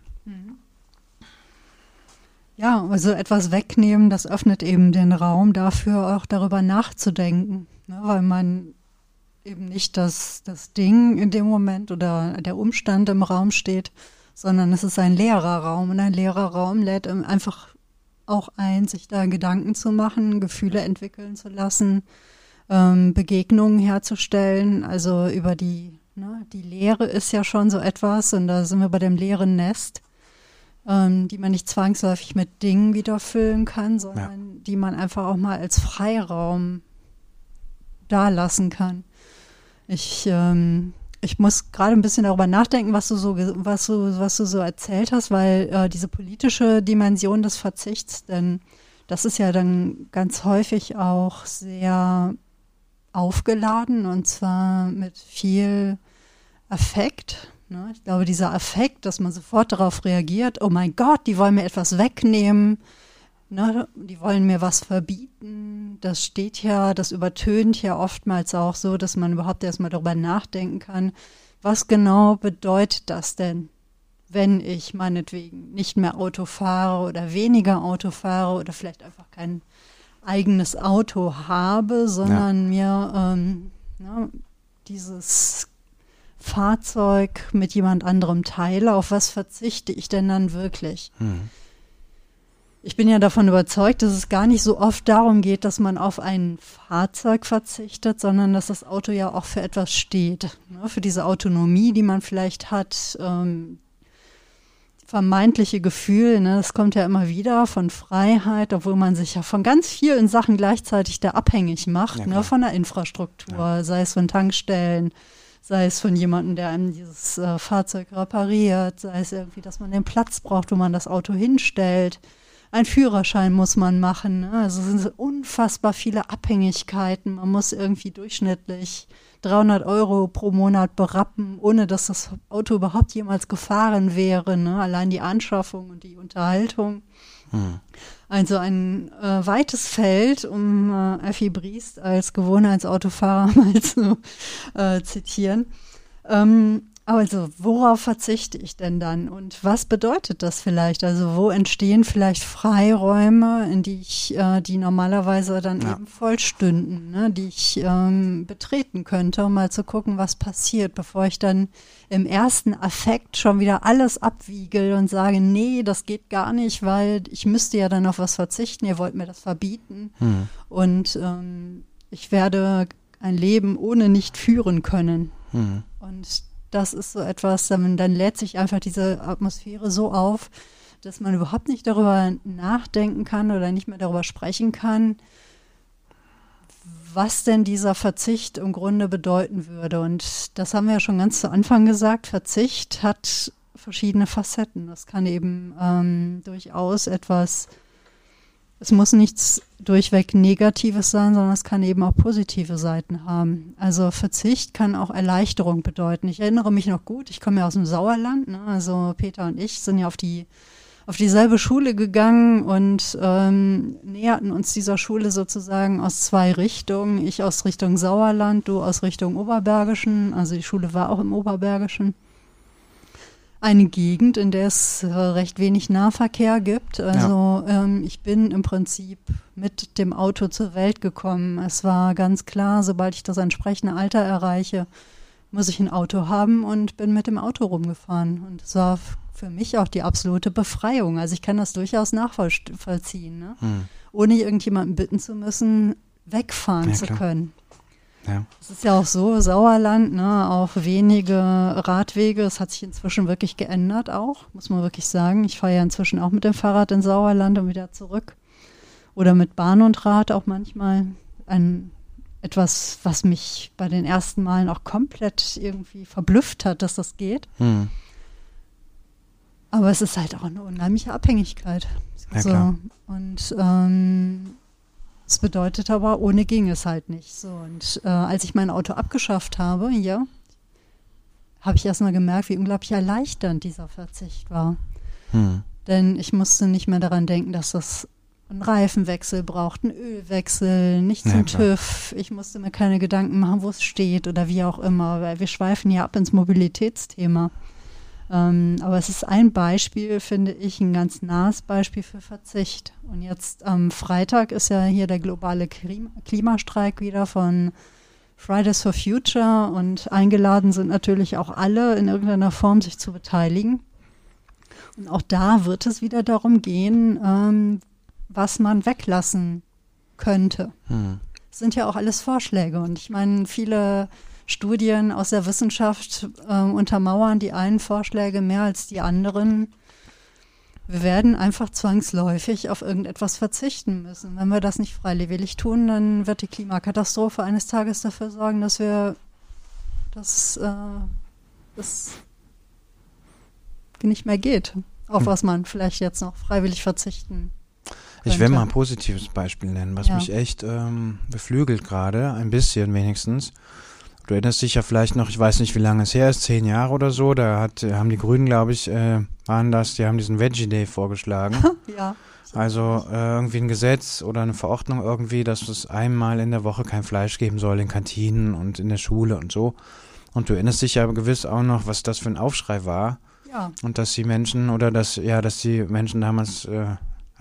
Ja, also etwas wegnehmen, das öffnet eben den Raum dafür, auch darüber nachzudenken, ne, weil man eben nicht das, das Ding in dem Moment oder der Umstand im Raum steht, sondern es ist ein leerer Raum und ein leerer Raum lädt einfach auch ein, sich da Gedanken zu machen, Gefühle entwickeln zu lassen, ähm, Begegnungen herzustellen, also über die, ne, die Leere ist ja schon so etwas und da sind wir bei dem leeren Nest ähm, die man nicht zwangsläufig mit Dingen wieder füllen kann, sondern ja. die man einfach auch mal als Freiraum da lassen kann. Ich, ähm, ich muss gerade ein bisschen darüber nachdenken, was du so, was du, was du so erzählt hast, weil äh, diese politische Dimension des Verzichts, denn das ist ja dann ganz häufig auch sehr aufgeladen und zwar mit viel Affekt Ne? Ich glaube, dieser Affekt, dass man sofort darauf reagiert, oh mein Gott, die wollen mir etwas wegnehmen, ne? die wollen mir was verbieten, das steht ja, das übertönt ja oftmals auch so, dass man überhaupt erstmal darüber nachdenken kann, was genau bedeutet das denn, wenn ich meinetwegen nicht mehr Auto fahre oder weniger Auto fahre oder vielleicht einfach kein eigenes Auto habe, sondern ja. mir ähm, ne, dieses Fahrzeug mit jemand anderem teile, auf was verzichte ich denn dann wirklich? Hm. Ich bin ja davon überzeugt, dass es gar nicht so oft darum geht, dass man auf ein Fahrzeug verzichtet, sondern dass das Auto ja auch für etwas steht. Ne? Für diese Autonomie, die man vielleicht hat, ähm, vermeintliche Gefühl, ne, das kommt ja immer wieder von Freiheit, obwohl man sich ja von ganz vielen Sachen gleichzeitig da abhängig macht, ja, ne, von der Infrastruktur, ja. sei es von Tankstellen, sei es von jemandem, der einem dieses äh, Fahrzeug repariert, sei es irgendwie, dass man den Platz braucht, wo man das Auto hinstellt. Ein Führerschein muss man machen. Ne? Also es sind unfassbar viele Abhängigkeiten. Man muss irgendwie durchschnittlich 300 Euro pro Monat berappen, ohne dass das Auto überhaupt jemals gefahren wäre. Ne? Allein die Anschaffung und die Unterhaltung. Hm. Also ein äh, weites Feld, um äh, Effi Briest als Gewohnheitsautofahrer mal zu äh, zitieren. Ähm, Also, worauf verzichte ich denn dann? Und was bedeutet das vielleicht? Also, wo entstehen vielleicht Freiräume, in die ich, äh, die normalerweise dann ja. eben voll stünden, ne? die ich ähm, betreten könnte, um mal zu gucken, was passiert, bevor ich dann im ersten Affekt schon wieder alles abwiegel und sage, nee, das geht gar nicht, weil ich müsste ja dann auf was verzichten, ihr wollt mir das verbieten. Hm. Und ähm, ich werde ein Leben ohne nicht führen können. Hm. Und das ist so etwas, dann, dann lädt sich einfach diese Atmosphäre so auf, dass man überhaupt nicht darüber nachdenken kann oder nicht mehr darüber sprechen kann, was denn dieser Verzicht im Grunde bedeuten würde. Und das haben wir ja schon ganz zu Anfang gesagt, Verzicht hat verschiedene Facetten. Das kann eben ähm, durchaus etwas es muss nichts durchweg Negatives sein, sondern es kann eben auch positive Seiten haben. Also Verzicht kann auch Erleichterung bedeuten. Ich erinnere mich noch gut, ich komme ja aus dem Sauerland, ne? also Peter und ich sind ja auf die auf dieselbe Schule gegangen und ähm, näherten uns dieser Schule sozusagen aus zwei Richtungen. Ich aus Richtung Sauerland, du aus Richtung Oberbergischen. Also die Schule war auch im Oberbergischen eine Gegend, in der es äh, recht wenig Nahverkehr gibt. Also ja. ähm, ich bin im Prinzip mit dem Auto zur Welt gekommen. Es war ganz klar, sobald ich das entsprechende Alter erreiche, muss ich ein Auto haben und bin mit dem Auto rumgefahren. Und es war für mich auch die absolute Befreiung. Also ich kann das durchaus nachvollziehen, ne? hm. ohne irgendjemanden bitten zu müssen, wegfahren ja, zu können. Ja. Es ist ja auch so, Sauerland, ne, auch wenige Radwege. Es hat sich inzwischen wirklich geändert auch, muss man wirklich sagen. Ich fahre ja inzwischen auch mit dem Fahrrad in Sauerland und wieder zurück. Oder mit Bahn und Rad auch manchmal. Ein, etwas, was mich bei den ersten Malen auch komplett irgendwie verblüfft hat, dass das geht. Hm. Aber es ist halt auch eine unheimliche Abhängigkeit. Ja, so. Und ähm, das bedeutet aber, ohne ging es halt nicht. So, und äh, als ich mein Auto abgeschafft habe, ja, habe ich erstmal gemerkt, wie unglaublich erleichternd dieser Verzicht war. Hm. Denn ich musste nicht mehr daran denken, dass das einen Reifenwechsel braucht, einen Ölwechsel, nicht zum ja, TÜV. Ich musste mir keine Gedanken machen, wo es steht oder wie auch immer, weil wir schweifen ja ab ins Mobilitätsthema. Ähm, aber es ist ein Beispiel, finde ich, ein ganz nahes Beispiel für Verzicht. Und jetzt am Freitag ist ja hier der globale Klimastreik wieder von Fridays for Future und eingeladen sind natürlich auch alle in irgendeiner Form sich zu beteiligen. Und auch da wird es wieder darum gehen, ähm, was man weglassen könnte. Hm. Das sind ja auch alles Vorschläge. Und ich meine, viele Studien aus der Wissenschaft äh, untermauern die einen Vorschläge mehr als die anderen. Wir werden einfach zwangsläufig auf irgendetwas verzichten müssen. Wenn wir das nicht freiwillig tun, dann wird die Klimakatastrophe eines Tages dafür sorgen, dass wir das, äh, das nicht mehr geht, auf hm. was man vielleicht jetzt noch freiwillig verzichten ich will mal ein positives Beispiel nennen, was ja. mich echt ähm, beflügelt gerade, ein bisschen wenigstens. Du erinnerst dich ja vielleicht noch, ich weiß nicht, wie lange es her ist, zehn Jahre oder so, da hat, haben die Grünen, glaube ich, äh, waren das, die haben diesen Veggie Day vorgeschlagen. ja. Also äh, irgendwie ein Gesetz oder eine Verordnung irgendwie, dass es einmal in der Woche kein Fleisch geben soll in Kantinen und in der Schule und so. Und du erinnerst dich ja gewiss auch noch, was das für ein Aufschrei war. Ja. Und dass die Menschen oder dass, ja, dass die Menschen damals, äh,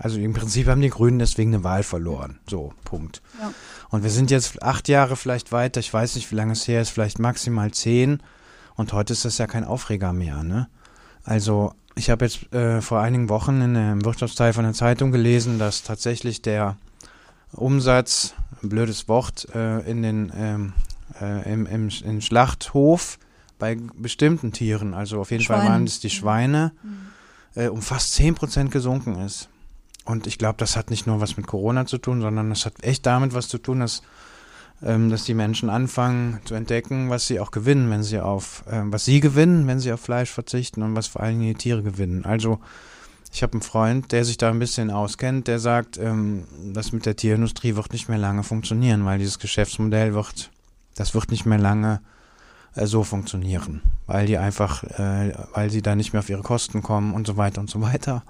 also im Prinzip haben die Grünen deswegen eine Wahl verloren. So, Punkt. Ja. Und wir sind jetzt acht Jahre vielleicht weiter, ich weiß nicht, wie lange es her ist, vielleicht maximal zehn. Und heute ist das ja kein Aufreger mehr, ne? Also, ich habe jetzt äh, vor einigen Wochen in einem Wirtschaftsteil von der Zeitung gelesen, dass tatsächlich der Umsatz, ein blödes Wort, äh, in den ähm, äh, im, im, im, Schlachthof bei bestimmten Tieren, also auf jeden Schweine. Fall waren es die Schweine, mhm. äh, um fast 10% gesunken ist. Und ich glaube, das hat nicht nur was mit Corona zu tun, sondern das hat echt damit was zu tun, dass, ähm, dass die Menschen anfangen zu entdecken, was sie auch gewinnen, wenn sie auf, äh, was sie gewinnen, wenn sie auf Fleisch verzichten und was vor allen Dingen die Tiere gewinnen. Also ich habe einen Freund, der sich da ein bisschen auskennt, der sagt, ähm, das mit der Tierindustrie wird nicht mehr lange funktionieren, weil dieses Geschäftsmodell wird, das wird nicht mehr lange äh, so funktionieren, weil die einfach, äh, weil sie da nicht mehr auf ihre Kosten kommen und so weiter und so weiter.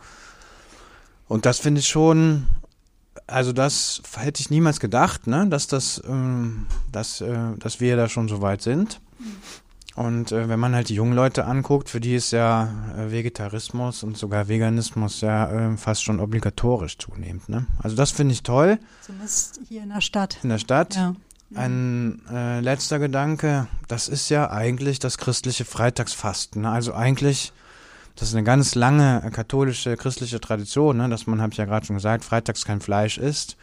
Und das finde ich schon, also das hätte ich niemals gedacht, ne, dass das, ähm, dass, äh, dass wir da schon so weit sind. Und äh, wenn man halt die jungen Leute anguckt, für die ist ja äh, Vegetarismus und sogar Veganismus ja äh, fast schon obligatorisch zunehmend. Ne? Also das finde ich toll. Zumindest hier in der Stadt. In der Stadt. Ja. Ein äh, letzter Gedanke, das ist ja eigentlich das christliche Freitagsfasten. Ne? Also eigentlich, das ist eine ganz lange äh, katholische, christliche Tradition, ne? dass man, habe ich ja gerade schon gesagt, freitags kein Fleisch isst.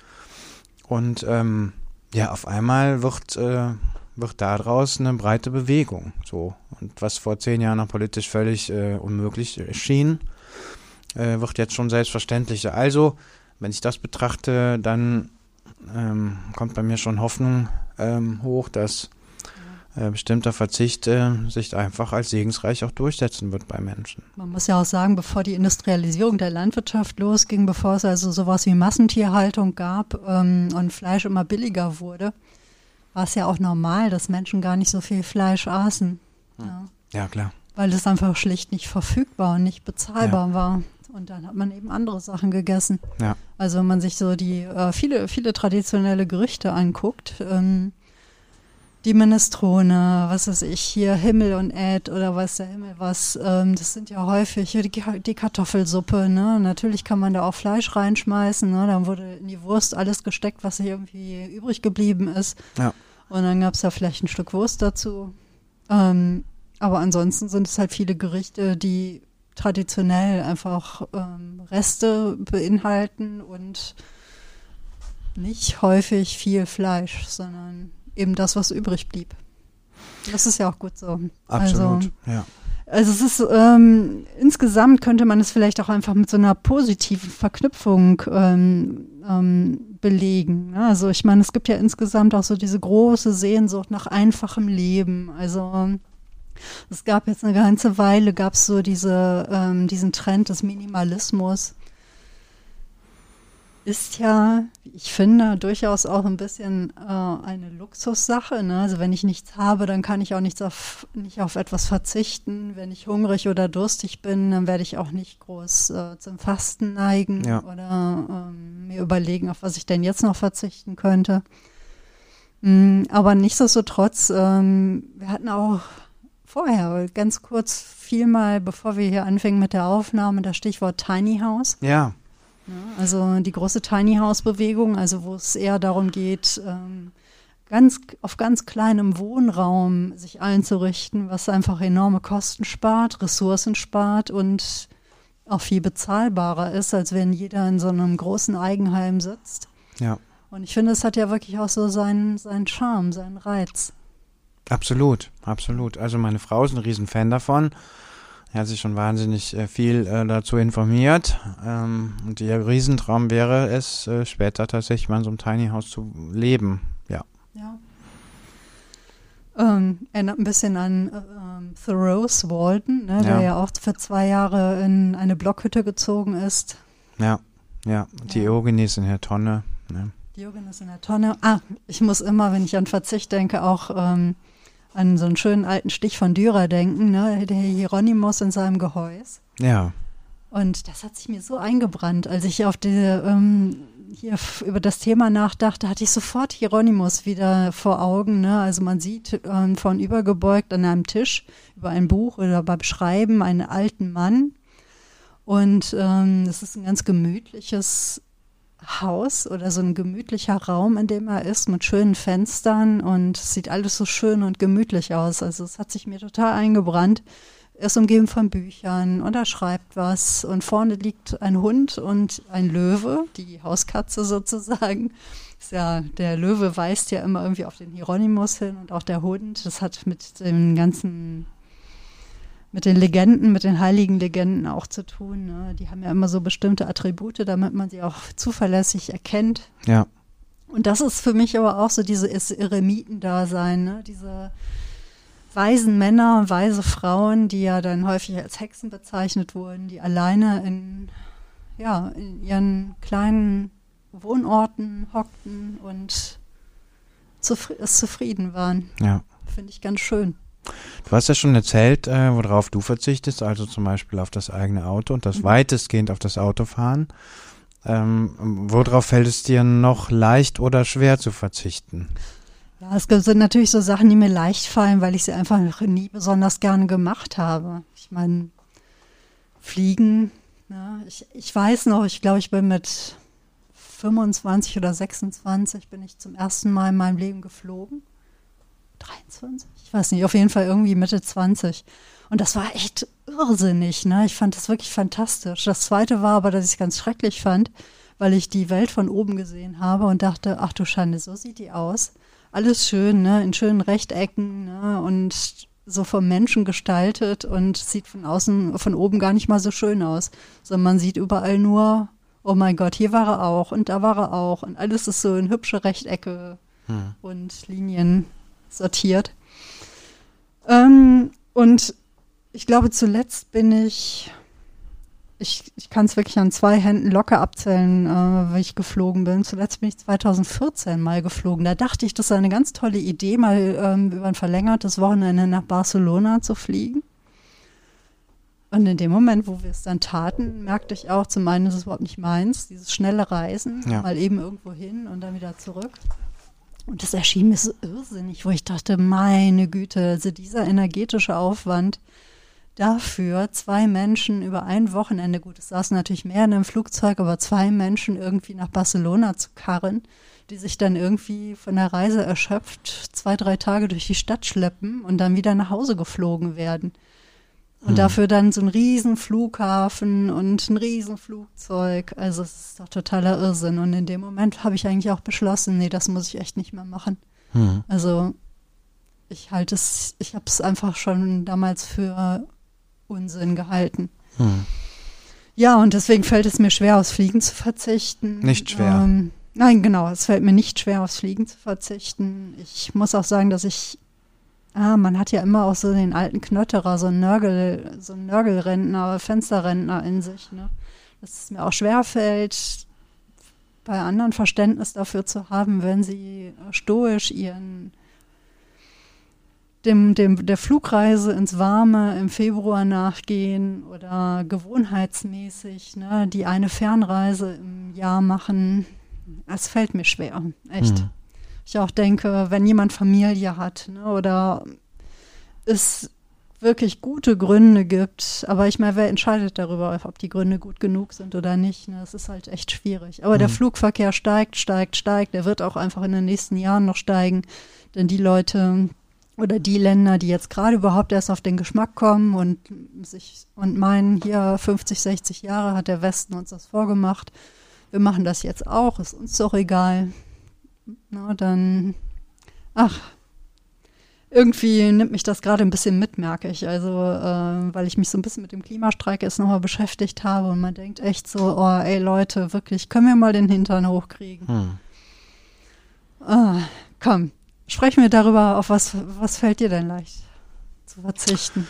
Und ähm, ja, auf einmal wird, äh, wird daraus eine breite Bewegung. So. Und was vor zehn Jahren noch politisch völlig äh, unmöglich schien, äh, wird jetzt schon selbstverständlicher. Also, wenn ich das betrachte, dann ähm, kommt bei mir schon Hoffnung ähm, hoch, dass bestimmter Verzicht äh, sich einfach als segensreich auch durchsetzen wird bei Menschen. Man muss ja auch sagen, bevor die Industrialisierung der Landwirtschaft losging, bevor es also sowas wie Massentierhaltung gab ähm, und Fleisch immer billiger wurde, war es ja auch normal, dass Menschen gar nicht so viel Fleisch aßen. Ja, Ja, klar. weil es einfach schlicht nicht verfügbar und nicht bezahlbar Ja. war. Und dann hat man eben andere Sachen gegessen. Ja. Also wenn man sich so die äh, viele, viele traditionelle Gerichte anguckt, ähm, die Minestrone, was weiß ich, hier Himmel und Äd oder weiß der Himmel was, ähm, das sind ja häufig die, die Kartoffelsuppe, ne? Natürlich kann man da auch Fleisch reinschmeißen, ne? Dann wurde in die Wurst alles gesteckt, was irgendwie übrig geblieben ist. Ja. Und dann gab es da vielleicht ein Stück Wurst dazu. Ähm, aber ansonsten sind es halt viele Gerichte, die traditionell einfach ähm, Reste beinhalten und nicht häufig viel Fleisch, sondern eben das, was übrig blieb. Das ist ja auch gut so. Absolut. Also, ja. also es ist ähm, insgesamt könnte man es vielleicht auch einfach mit so einer positiven Verknüpfung ähm, ähm, belegen. Ne? Also ich meine, es gibt ja insgesamt auch so diese große Sehnsucht nach einfachem Leben. Also es gab jetzt eine ganze Weile, gab es so diese, ähm, diesen Trend des Minimalismus. Ist ja, wie ich finde, durchaus auch ein bisschen äh, eine Luxussache. Ne? Also wenn ich nichts habe, dann kann ich auch nichts auf, nicht auf etwas verzichten. Wenn ich hungrig oder durstig bin, dann werde ich auch nicht groß äh, zum Fasten neigen Ja. oder ähm, mir überlegen, auf was ich denn jetzt noch verzichten könnte. Mm, aber nichtsdestotrotz, ähm, wir hatten auch vorher ganz kurz viel mal, bevor wir hier anfingen mit der Aufnahme, das Stichwort Tiny House. Ja, also die große Tiny House Bewegung, also wo es eher darum geht, ähm, ganz auf ganz kleinem Wohnraum sich einzurichten, was einfach enorme Kosten spart, Ressourcen spart und auch viel bezahlbarer ist, als wenn jeder in so einem großen Eigenheim sitzt. ja. Und ich finde, es hat ja wirklich auch so seinen, seinen Charme, seinen Reiz. Absolut, absolut. Also meine Frau ist ein Riesenfan davon. Er hat sich schon wahnsinnig äh, viel äh, dazu informiert. Ähm, und ihr Riesentraum wäre es, äh, später tatsächlich mal in so einem Tiny House zu leben. Ja. Ja. Ähm, erinnert ein bisschen an äh, ähm, Thoreau's Walden, ne, der Ja. ja auch für zwei Jahre in eine Blockhütte gezogen ist. Ja, ja. Diogenes in der Tonne. Ne? Diogenes in der Tonne. Ah, ich muss immer, wenn ich an Verzicht denke, auch ähm, an so einen schönen alten Stich von Dürer denken, ne? der Hieronymus in seinem Gehäuse. Ja, Und das hat sich mir so eingebrannt, als ich auf diese, ähm, hier über das Thema nachdachte, hatte ich sofort Hieronymus wieder vor Augen. Ne? Also man sieht ähm, von übergebeugt an einem Tisch über ein Buch oder beim Schreiben einen alten Mann. Und ähm, es ist ein ganz gemütliches Haus oder so ein gemütlicher Raum, in dem er ist, mit schönen Fenstern und es sieht alles so schön und gemütlich aus. Also es hat sich mir total eingebrannt. Er ist umgeben von Büchern und er schreibt was und vorne liegt ein Hund und ein Löwe, die Hauskatze sozusagen. Ja, der Löwe weist ja immer irgendwie auf den Hieronymus hin und auch der Hund. Das hat mit dem ganzen, mit den Legenden, mit den heiligen Legenden auch zu tun. Ne? Die haben ja immer so bestimmte Attribute, damit man sie auch zuverlässig erkennt. ja, Und das ist für mich aber auch so dieses Eremitendasein, ne? diese weisen Männer, weise Frauen, die ja dann häufig als Hexen bezeichnet wurden, die alleine in, ja, in ihren kleinen Wohnorten hockten und zufri es zufrieden waren. ja. Finde ich ganz schön. Du hast ja schon erzählt, äh, worauf du verzichtest, also zum Beispiel auf das eigene Auto und das Mhm. weitestgehend auf das Autofahren. Ähm, worauf fällt es dir noch leicht oder schwer zu verzichten? Ja, es sind natürlich so Sachen, die mir leicht fallen, weil ich sie einfach nie besonders gerne gemacht habe. Ich meine, Fliegen, ja, ich, ich weiß noch, ich glaube, ich bin mit 25 oder 26 bin ich zum ersten Mal in meinem Leben geflogen. 23? Ich weiß nicht, auf jeden Fall irgendwie Mitte 20. Und das war echt irrsinnig, ne? Ich fand das wirklich fantastisch. Das zweite war aber, dass ich es ganz schrecklich fand, weil ich die Welt von oben gesehen habe und dachte, ach du Schande, so sieht die aus. Alles schön, ne? In schönen Rechtecken, ne? Und so vom Menschen gestaltet und sieht von außen, von oben gar nicht mal so schön aus. Sondern man sieht überall nur, oh mein Gott, hier war er auch und da war er auch. Und alles ist so in hübsche Rechtecke hm. und Linien sortiert. Ähm, und ich glaube, zuletzt bin ich, ich, ich kann es wirklich an zwei Händen locker abzählen, äh, wie ich geflogen bin. Zuletzt bin ich 2014 mal geflogen. Da dachte ich, das ist eine ganz tolle Idee, mal ähm, über ein verlängertes Wochenende nach Barcelona zu fliegen. Und in dem Moment, wo wir es dann taten, merkte ich auch, zum einen ist es überhaupt nicht meins, dieses schnelle Reisen, ja. mal eben irgendwo hin und dann wieder zurück. Und das erschien mir so irrsinnig, wo ich dachte, meine Güte, also dieser energetische Aufwand, dafür, zwei Menschen über ein Wochenende, gut, es saßen natürlich mehr in einem Flugzeug, aber zwei Menschen irgendwie nach Barcelona zu karren, die sich dann irgendwie von der Reise erschöpft zwei, drei Tage durch die Stadt schleppen und dann wieder nach Hause geflogen werden. Und mhm. dafür dann so ein riesen Flughafen und ein riesen Flugzeug. Also es ist doch totaler Irrsinn. Und in dem Moment habe ich eigentlich auch beschlossen, nee, das muss ich echt nicht mehr machen. Mhm. Also ich halte es, ich habe es einfach schon damals für Unsinn gehalten. Hm. Ja, und deswegen fällt es mir schwer, aufs Fliegen zu verzichten. Nicht schwer. Ähm, nein, genau, es fällt mir nicht schwer, aufs Fliegen zu verzichten. Ich muss auch sagen, dass ich, ah, man hat ja immer auch so den alten Knötterer, so einen Nörgel, so einen Nörgelrentner, Fensterrentner in sich, ne? Dass es mir auch schwer fällt, bei anderen Verständnis dafür zu haben, wenn sie stoisch ihren dem, dem, der Flugreise ins Warme im Februar nachgehen oder gewohnheitsmäßig ne, die eine Fernreise im Jahr machen. Es fällt mir schwer, echt. Mhm. Ich auch denke, wenn jemand Familie hat ne, oder es wirklich gute Gründe gibt, aber ich meine, wer entscheidet darüber, ob die Gründe gut genug sind oder nicht? Ne? Das ist halt echt schwierig. Aber mhm. der Flugverkehr steigt, steigt, steigt. Der wird auch einfach in den nächsten Jahren noch steigen, denn die Leute, oder die Länder, die jetzt gerade überhaupt erst auf den Geschmack kommen und sich und meinen, hier 50, 60 Jahre hat der Westen uns das vorgemacht. Wir machen das jetzt auch, ist uns doch egal. Na, dann, ach, irgendwie nimmt mich das gerade ein bisschen mit, merke ich. Also, äh, weil ich mich so ein bisschen mit dem Klimastreik jetzt nochmal beschäftigt habe und man denkt echt so, oh, ey Leute, wirklich, können wir mal den Hintern hochkriegen? Hm. Ah, komm, Sprechen wir darüber, auf was, was fällt dir denn leicht zu verzichten?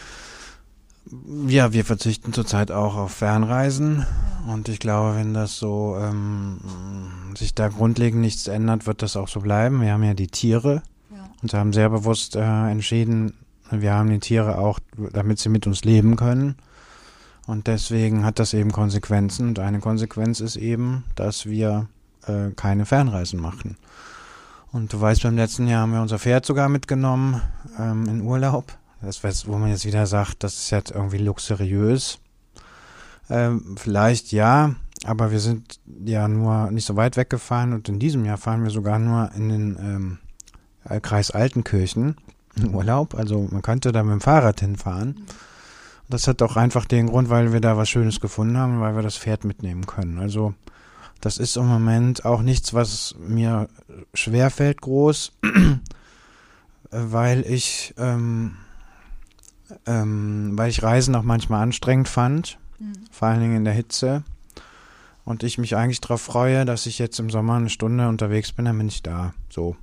Ja, wir verzichten zurzeit auch auf Fernreisen. Und ich glaube, wenn das so ähm, sich da grundlegend nichts ändert, wird das auch so bleiben. Wir haben ja die Tiere ja. und haben sehr bewusst äh, entschieden, wir haben die Tiere auch, damit sie mit uns leben können. Und deswegen hat das eben Konsequenzen. Und eine Konsequenz ist eben, dass wir äh, keine Fernreisen machen. Und du weißt, beim letzten Jahr haben wir unser Pferd sogar mitgenommen ähm, in Urlaub. Das wo man jetzt wieder sagt, das ist jetzt irgendwie luxuriös. Ähm, vielleicht ja, aber wir sind ja nur nicht so weit weggefahren und in diesem Jahr fahren wir sogar nur in den ähm, Kreis Altenkirchen in Urlaub. Also man könnte da mit dem Fahrrad hinfahren. Das hat auch einfach den Grund, weil wir da was Schönes gefunden haben, weil wir das Pferd mitnehmen können. Also das ist im Moment auch nichts, was mir schwerfällt groß, weil ich, ähm, ähm, weil ich Reisen auch manchmal anstrengend fand, mhm. vor allen Dingen in der Hitze. Und ich mich eigentlich darauf freue, dass ich jetzt im Sommer eine Stunde unterwegs bin, dann bin ich da. So.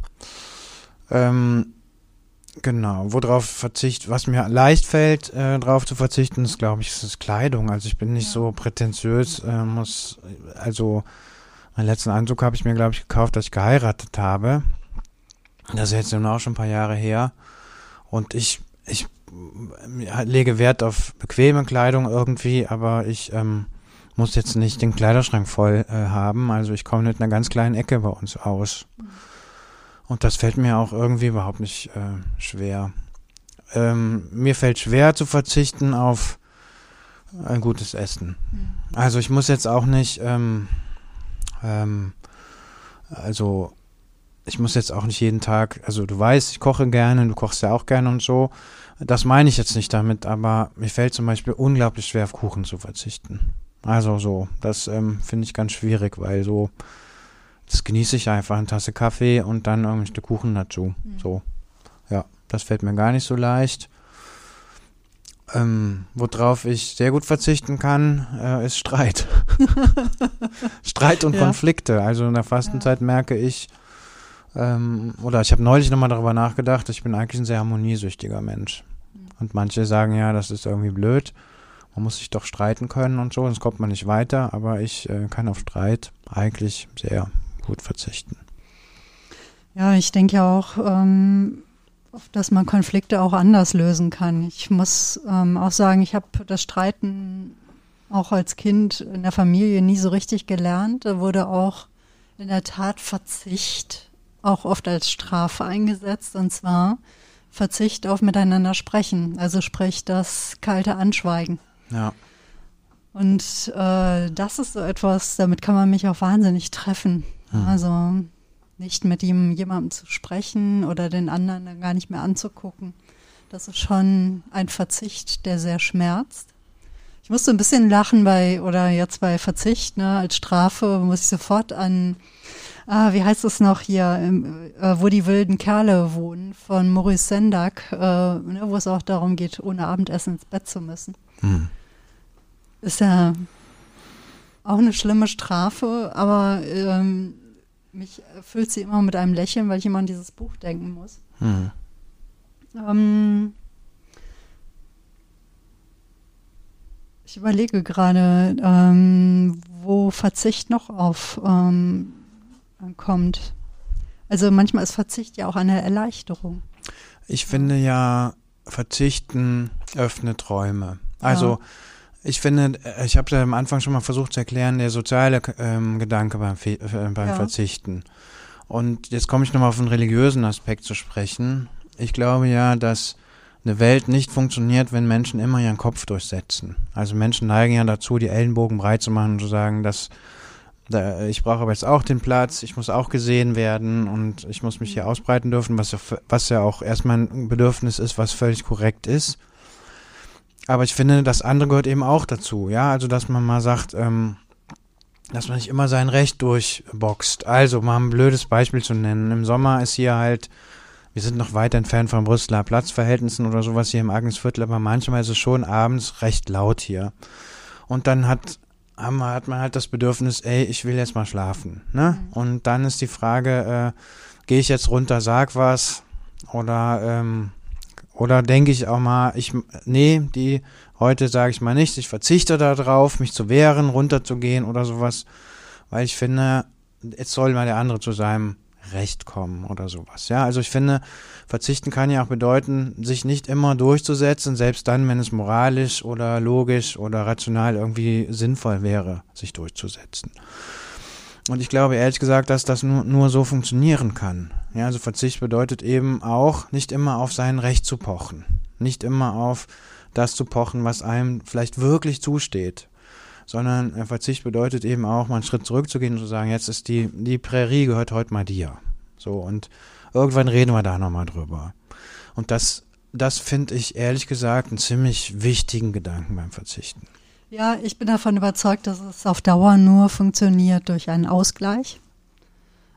Ähm, genau, worauf verzicht, was mir leicht fällt, äh, darauf zu verzichten, ist, glaube ich, ist Kleidung. Also ich bin nicht ja. so prätentiös, äh, muss, also Meinen letzten Anzug habe ich mir, glaube ich, gekauft, als ich geheiratet habe. Das ist jetzt auch schon ein paar Jahre her. Und ich, ich lege Wert auf bequeme Kleidung irgendwie, aber ich ähm, muss jetzt nicht den Kleiderschrank voll äh, haben. Also ich komme mit einer ganz kleinen Ecke bei uns aus. Und das fällt mir auch irgendwie überhaupt nicht äh, schwer. Ähm, mir fällt schwer zu verzichten auf ein gutes Essen. Mhm. Also ich muss jetzt auch nicht, ähm, ähm, also ich muss jetzt auch nicht jeden Tag, also du weißt, ich koche gerne, du kochst ja auch gerne und so. Das meine ich jetzt nicht damit, aber mir fällt zum Beispiel unglaublich schwer, auf Kuchen zu verzichten. Also so, das ähm, finde ich ganz schwierig, weil so, das genieße ich einfach, eine Tasse Kaffee und dann irgendwelche Kuchen dazu. Mhm. So, ja, das fällt mir gar nicht so leicht. Ähm, worauf ich sehr gut verzichten kann, äh, ist Streit. Streit und ja. Konflikte. Also in der Fastenzeit ja. merke ich, ähm, oder ich habe neulich nochmal darüber nachgedacht, ich bin eigentlich ein sehr harmoniesüchtiger Mensch. Mhm. Und manche sagen ja, das ist irgendwie blöd. Man muss sich doch streiten können und so, sonst kommt man nicht weiter. Aber ich äh, kann auf Streit eigentlich sehr gut verzichten. Ja, ich denke ja auch, ähm, dass man Konflikte auch anders lösen kann. Ich muss ähm, auch sagen, ich habe das Streiten auch als Kind in der Familie nie so richtig gelernt. Da wurde auch in der Tat Verzicht auch oft als Strafe eingesetzt, und zwar Verzicht auf miteinander sprechen, also sprich das kalte Anschweigen. Ja. Und äh, das ist so etwas, damit kann man mich auch wahnsinnig treffen. Hm. Also nicht mit ihm jemandem zu sprechen oder den anderen dann gar nicht mehr anzugucken. Das ist schon ein Verzicht, der sehr schmerzt. Ich musste ein bisschen lachen bei, oder jetzt bei Verzicht, ne, als Strafe muss ich sofort an ah, wie heißt es noch hier, äh, wo die wilden Kerle wohnen, von Maurice Sendak, äh, ne, wo es auch darum geht, ohne Abendessen ins Bett zu müssen. Hm. Ist ja auch eine schlimme Strafe, aber ähm, mich erfüllt sie immer mit einem Lächeln, weil ich immer an dieses Buch denken muss. Hm. Ähm, ich überlege gerade, ähm, wo Verzicht noch auf ähm, kommt. Also manchmal ist Verzicht ja auch eine Erleichterung. Ich finde ja, Verzichten öffnet Räume. Also ja. ich finde, ich habe ja am Anfang schon mal versucht zu erklären, der soziale ähm, Gedanke beim, Fe äh, beim ja. Verzichten. Und jetzt komme ich nochmal auf einen religiösen Aspekt zu sprechen. Ich glaube ja, dass eine Welt nicht funktioniert, wenn Menschen immer ihren Kopf durchsetzen. Also Menschen neigen ja dazu, die Ellenbogen breit zu machen und zu sagen, dass ich brauche aber jetzt auch den Platz, ich muss auch gesehen werden und ich muss mich hier ausbreiten dürfen, was ja, was ja auch erstmal ein Bedürfnis ist, was völlig korrekt ist. Aber ich finde, das andere gehört eben auch dazu, ja, also dass man mal sagt, ähm, dass man nicht immer sein Recht durchboxt. Also, mal ein blödes Beispiel zu nennen. Im Sommer ist hier halt, wir sind noch weit entfernt von Brüsseler Platzverhältnissen oder sowas hier im Agnesviertel, aber manchmal ist es schon abends recht laut hier. Und dann hat hat man halt das Bedürfnis, ey, ich will jetzt mal schlafen. Ne? Mhm. Und dann ist die Frage, äh, gehe ich jetzt runter, sag was oder ähm, oder denke ich auch mal, ich nee, die heute sage ich mal nichts, ich verzichte darauf, mich zu wehren, runterzugehen oder sowas, weil ich finde, jetzt soll mal der andere zu seinem Recht kommen oder sowas. Ja, also ich finde, verzichten kann ja auch bedeuten, sich nicht immer durchzusetzen, selbst dann, wenn es moralisch oder logisch oder rational irgendwie sinnvoll wäre, sich durchzusetzen. Und ich glaube ehrlich gesagt, dass das nur, nur so funktionieren kann. Ja, also Verzicht bedeutet eben auch, nicht immer auf sein Recht zu pochen. Nicht immer auf das zu pochen, was einem vielleicht wirklich zusteht sondern äh, Verzicht bedeutet eben auch, mal einen Schritt zurückzugehen und zu sagen, jetzt ist die, die Prärie gehört heute mal dir. So, und irgendwann reden wir da nochmal drüber. Und das, das finde ich ehrlich gesagt einen ziemlich wichtigen Gedanken beim Verzichten. Ja, ich bin davon überzeugt, dass es auf Dauer nur funktioniert durch einen Ausgleich.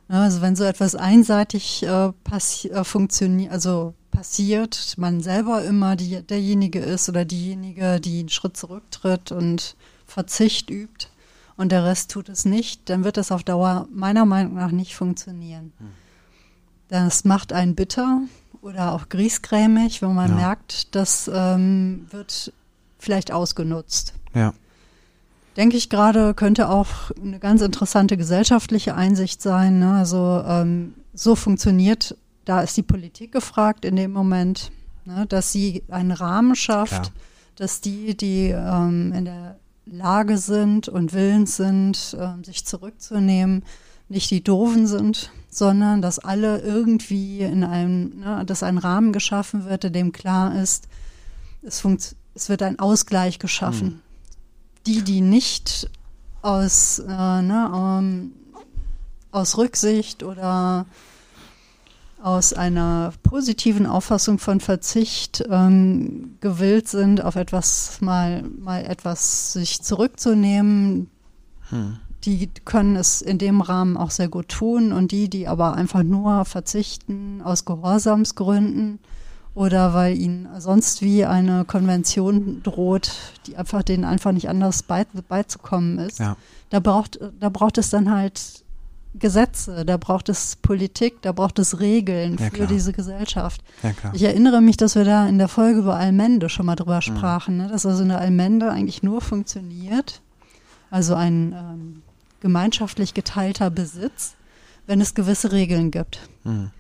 Also wenn so etwas einseitig äh, passi äh, funktioniert, also passiert, man selber immer die, derjenige ist oder diejenige, die einen Schritt zurücktritt und Verzicht übt und der Rest tut es nicht, dann wird das auf Dauer meiner Meinung nach nicht funktionieren. Hm. Das macht einen bitter oder auch griesgrämig, wenn man ja. merkt, das ähm, wird vielleicht ausgenutzt. Ja. Denke ich gerade, könnte auch eine ganz interessante gesellschaftliche Einsicht sein. Ne? Also ähm, so funktioniert, da ist die Politik gefragt in dem Moment, ne? dass sie einen Rahmen schafft, Klar. dass die, die ähm, in der Lage sind und willens sind, äh, sich zurückzunehmen, nicht die Doofen sind, sondern dass alle irgendwie in einem, ne, dass ein Rahmen geschaffen wird, in dem klar ist, es, funkt, es wird ein Ausgleich geschaffen. Mhm. Die, die nicht aus, äh, ne, um, ähm, aus Rücksicht oder aus einer positiven Auffassung von Verzicht ähm, gewillt sind, auf etwas mal, mal etwas sich zurückzunehmen, hm. Die können es in dem Rahmen auch sehr gut tun und die, die aber einfach nur verzichten aus Gehorsamsgründen oder weil ihnen sonst wie eine Konvention droht, die einfach denen einfach nicht anders beizukommen ist. Ja. Da braucht, da braucht es dann halt Gesetze, da braucht es Politik, da braucht es Regeln ja, für diese Gesellschaft. Ja, ich erinnere mich, dass wir da in der Folge über Allmende schon mal drüber mhm. sprachen, ne? dass also eine Allmende eigentlich nur funktioniert, also ein ähm, gemeinschaftlich geteilter Besitz, wenn es gewisse Regeln gibt. Mhm.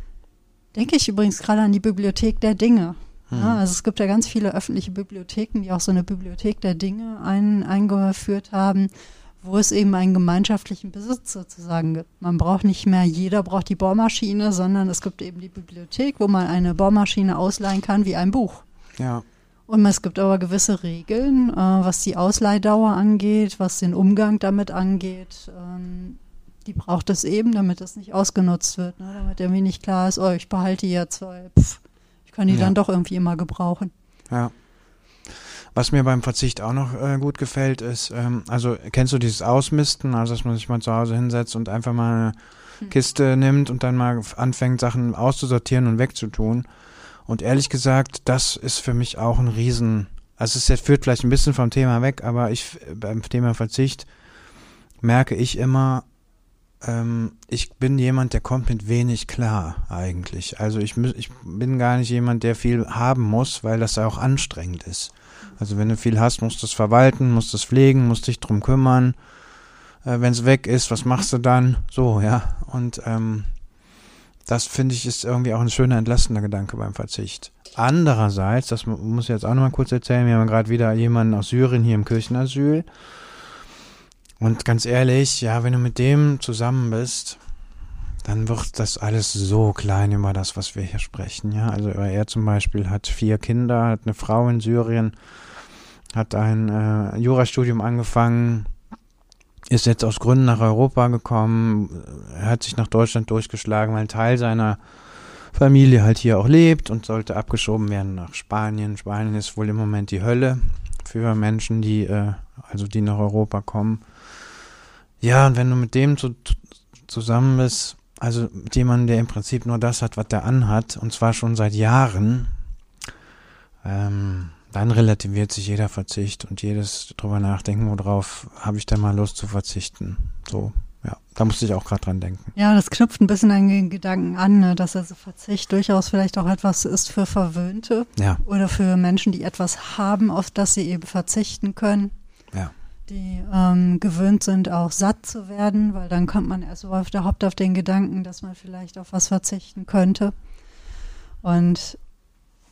Denke ich übrigens gerade an die Bibliothek der Dinge. Mhm. Ja, also es gibt ja ganz viele öffentliche Bibliotheken, die auch so eine Bibliothek der Dinge ein, eingeführt haben wo es eben einen gemeinschaftlichen Besitz sozusagen gibt. Man braucht nicht mehr, jeder braucht die Bohrmaschine, sondern es gibt eben die Bibliothek, wo man eine Bohrmaschine ausleihen kann wie ein Buch. Ja. Und es gibt aber gewisse Regeln, äh, was die Ausleihdauer angeht, was den Umgang damit angeht. Ähm, die braucht es eben, damit es nicht ausgenutzt wird, ne? damit irgendwie nicht klar ist, oh, ich behalte hier zwei, pff, ich kann die ja. dann doch irgendwie immer gebrauchen. Ja. Was mir beim Verzicht auch noch äh, gut gefällt, ist, ähm, also kennst du dieses Ausmisten, also dass man sich mal zu Hause hinsetzt und einfach mal eine hm. Kiste nimmt und dann mal anfängt, Sachen auszusortieren und wegzutun. Und ehrlich gesagt, das ist für mich auch ein Riesen, also es führt vielleicht ein bisschen vom Thema weg, aber ich beim Thema Verzicht merke ich immer, ähm, ich bin jemand, der kommt mit wenig klar eigentlich. Also ich, ich bin gar nicht jemand, der viel haben muss, weil das ja auch anstrengend ist. Also wenn du viel hast, musst du es verwalten, musst es pflegen, musst dich drum kümmern. Äh, wenn es weg ist, was machst du dann? So, ja. Und ähm, das finde ich ist irgendwie auch ein schöner entlastender Gedanke beim Verzicht. Andererseits, das muss ich jetzt auch nochmal kurz erzählen, wir haben gerade wieder jemanden aus Syrien hier im Kirchenasyl. Und ganz ehrlich, ja, wenn du mit dem zusammen bist, dann wird das alles so klein über das, was wir hier sprechen. Ja, also er zum Beispiel hat vier Kinder, hat eine Frau in Syrien, hat ein äh, Jurastudium angefangen, ist jetzt aus Gründen nach Europa gekommen, hat sich nach Deutschland durchgeschlagen, weil ein Teil seiner Familie halt hier auch lebt und sollte abgeschoben werden nach Spanien. Spanien ist wohl im Moment die Hölle für Menschen, die äh, also die nach Europa kommen. Ja, und wenn du mit dem zu, zusammen bist, also mit jemandem, der im Prinzip nur das hat, was er anhat, und zwar schon seit Jahren, ähm, dann relativiert sich jeder Verzicht und jedes drüber nachdenken, worauf habe ich denn mal Lust zu verzichten. So, ja, da musste ich auch gerade dran denken. Ja, das knüpft ein bisschen an den Gedanken an, ne, dass also Verzicht durchaus vielleicht auch etwas ist für Verwöhnte ja. oder für Menschen, die etwas haben, auf das sie eben verzichten können. Ja. Die ähm, gewöhnt sind, auch satt zu werden, weil dann kommt man erst überhaupt auf den Gedanken, dass man vielleicht auf was verzichten könnte. Und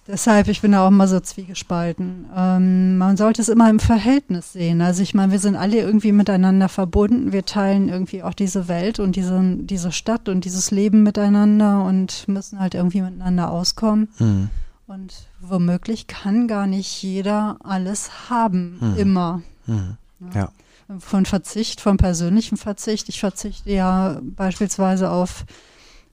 Deshalb, ich bin da auch immer so zwiegespalten. Ähm, man sollte es immer im Verhältnis sehen. Also ich meine, wir sind alle irgendwie miteinander verbunden. Wir teilen irgendwie auch diese Welt und diese, diese Stadt und dieses Leben miteinander und müssen halt irgendwie miteinander auskommen. Mhm. Und womöglich kann gar nicht jeder alles haben, mhm. immer. Mhm. Ja. Von Verzicht, von persönlichem Verzicht. Ich verzichte ja beispielsweise auf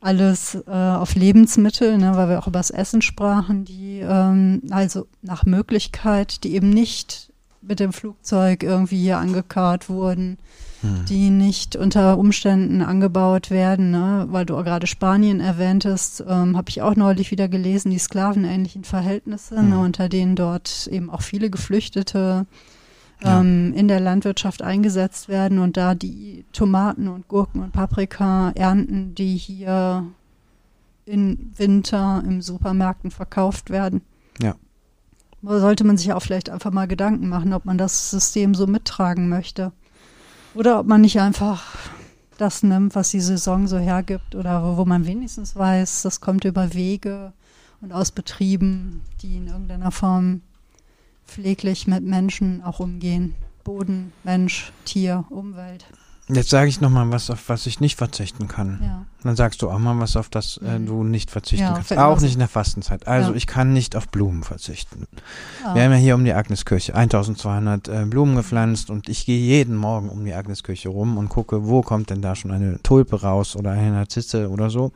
alles äh, auf Lebensmittel, ne, weil wir auch über das Essen sprachen, die ähm, also nach Möglichkeit, die eben nicht mit dem Flugzeug irgendwie hier angekarrt wurden, hm. die nicht unter Umständen angebaut werden, ne, weil du gerade Spanien erwähntest, ähm, habe ich auch neulich wieder gelesen, die sklavenähnlichen Verhältnisse, ne, hm. ne, unter denen dort eben auch viele Geflüchtete ähm, in der Landwirtschaft eingesetzt werden und da die Tomaten und Gurken und Paprika ernten, die hier im Winter im Supermärkten verkauft werden. Ja. Da sollte man sich auch vielleicht einfach mal Gedanken machen, ob man das System so mittragen möchte. Oder ob man nicht einfach das nimmt, was die Saison so hergibt oder wo, wo man wenigstens weiß, das kommt über Wege und aus Betrieben, die in irgendeiner Form pfleglich mit Menschen auch umgehen. Boden, Mensch, Tier, Umwelt. Jetzt sage ich nochmal was, auf was ich nicht verzichten kann. Ja. Dann sagst du auch mal was, auf das äh, Mhm. du nicht verzichten Ja, kannst. Auch nicht in der Fastenzeit. Also Ja. ich kann nicht auf Blumen verzichten. Ja. Wir haben ja hier um die Agneskirche 1200 äh, Blumen gepflanzt und ich gehe jeden Morgen um die Agneskirche rum und gucke, wo kommt denn da schon eine Tulpe raus oder eine Narzisse oder so.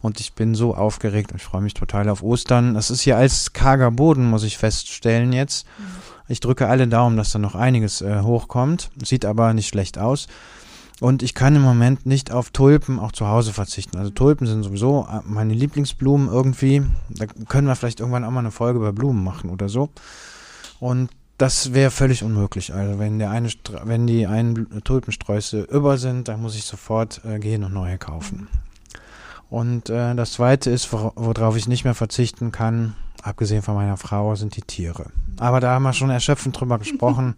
Und ich bin so aufgeregt und ich freue mich total auf Ostern. Es ist hier als karger Boden, muss ich feststellen jetzt. Mhm. Ich drücke alle Daumen, dass da noch einiges äh, hochkommt. Sieht aber nicht schlecht aus. Und ich kann im Moment nicht auf Tulpen auch zu Hause verzichten. Also Tulpen sind sowieso äh, meine Lieblingsblumen irgendwie. Da können wir vielleicht irgendwann auch mal eine Folge über Blumen machen oder so. Und das wäre völlig unmöglich. Also wenn der eine, wenn die einen Tulpensträuße über sind, dann muss ich sofort äh, gehen und neue kaufen. Und äh, das zweite ist, wor worauf ich nicht mehr verzichten kann, abgesehen von meiner Frau, sind die Tiere. Aber da haben wir schon erschöpfend drüber gesprochen.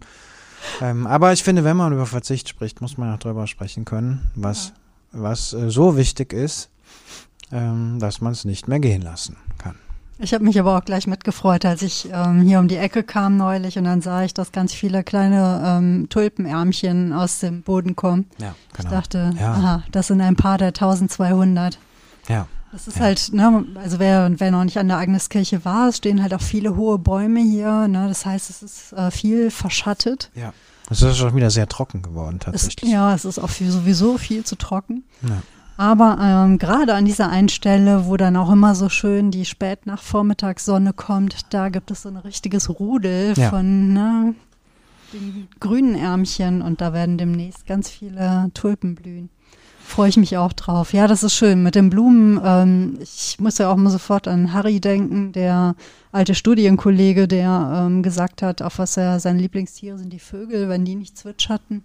Ähm, aber ich finde, wenn man über Verzicht spricht, muss man auch drüber sprechen können, was, was äh, so wichtig ist, ähm, dass man es nicht mehr gehen lassen kann. Ich habe mich aber auch gleich mitgefreut, als ich ähm, hier um die Ecke kam neulich und dann sah ich, dass ganz viele kleine ähm, Tulpenärmchen aus dem Boden kommen. Ja, Ich genau. dachte, Ja. aha, das sind ein paar der 1200. Ja, Das ist Ja. halt, ne, also wer, wer noch nicht an der Agneskirche war, es stehen halt auch viele hohe Bäume hier, ne, das heißt, es ist äh, viel verschattet. ja. Es ist schon wieder sehr trocken geworden, Es, tatsächlich. ja, es ist auch viel, sowieso viel zu trocken. Ja. Aber ähm, gerade an dieser einen Stelle, wo dann auch immer so schön die Spätnachvormittagssonne kommt, da gibt es so ein richtiges Rudel Ja. von ne, den grünen Ärmchen und da werden demnächst ganz viele Tulpen blühen. Freue ich mich auch drauf. Ja, das ist schön. Mit den Blumen, ähm, ich muss ja auch mal sofort an Harry denken, der alte Studienkollege, der ähm, gesagt hat, auf was er seine Lieblingstiere sind die Vögel, wenn die nicht zwitscherten.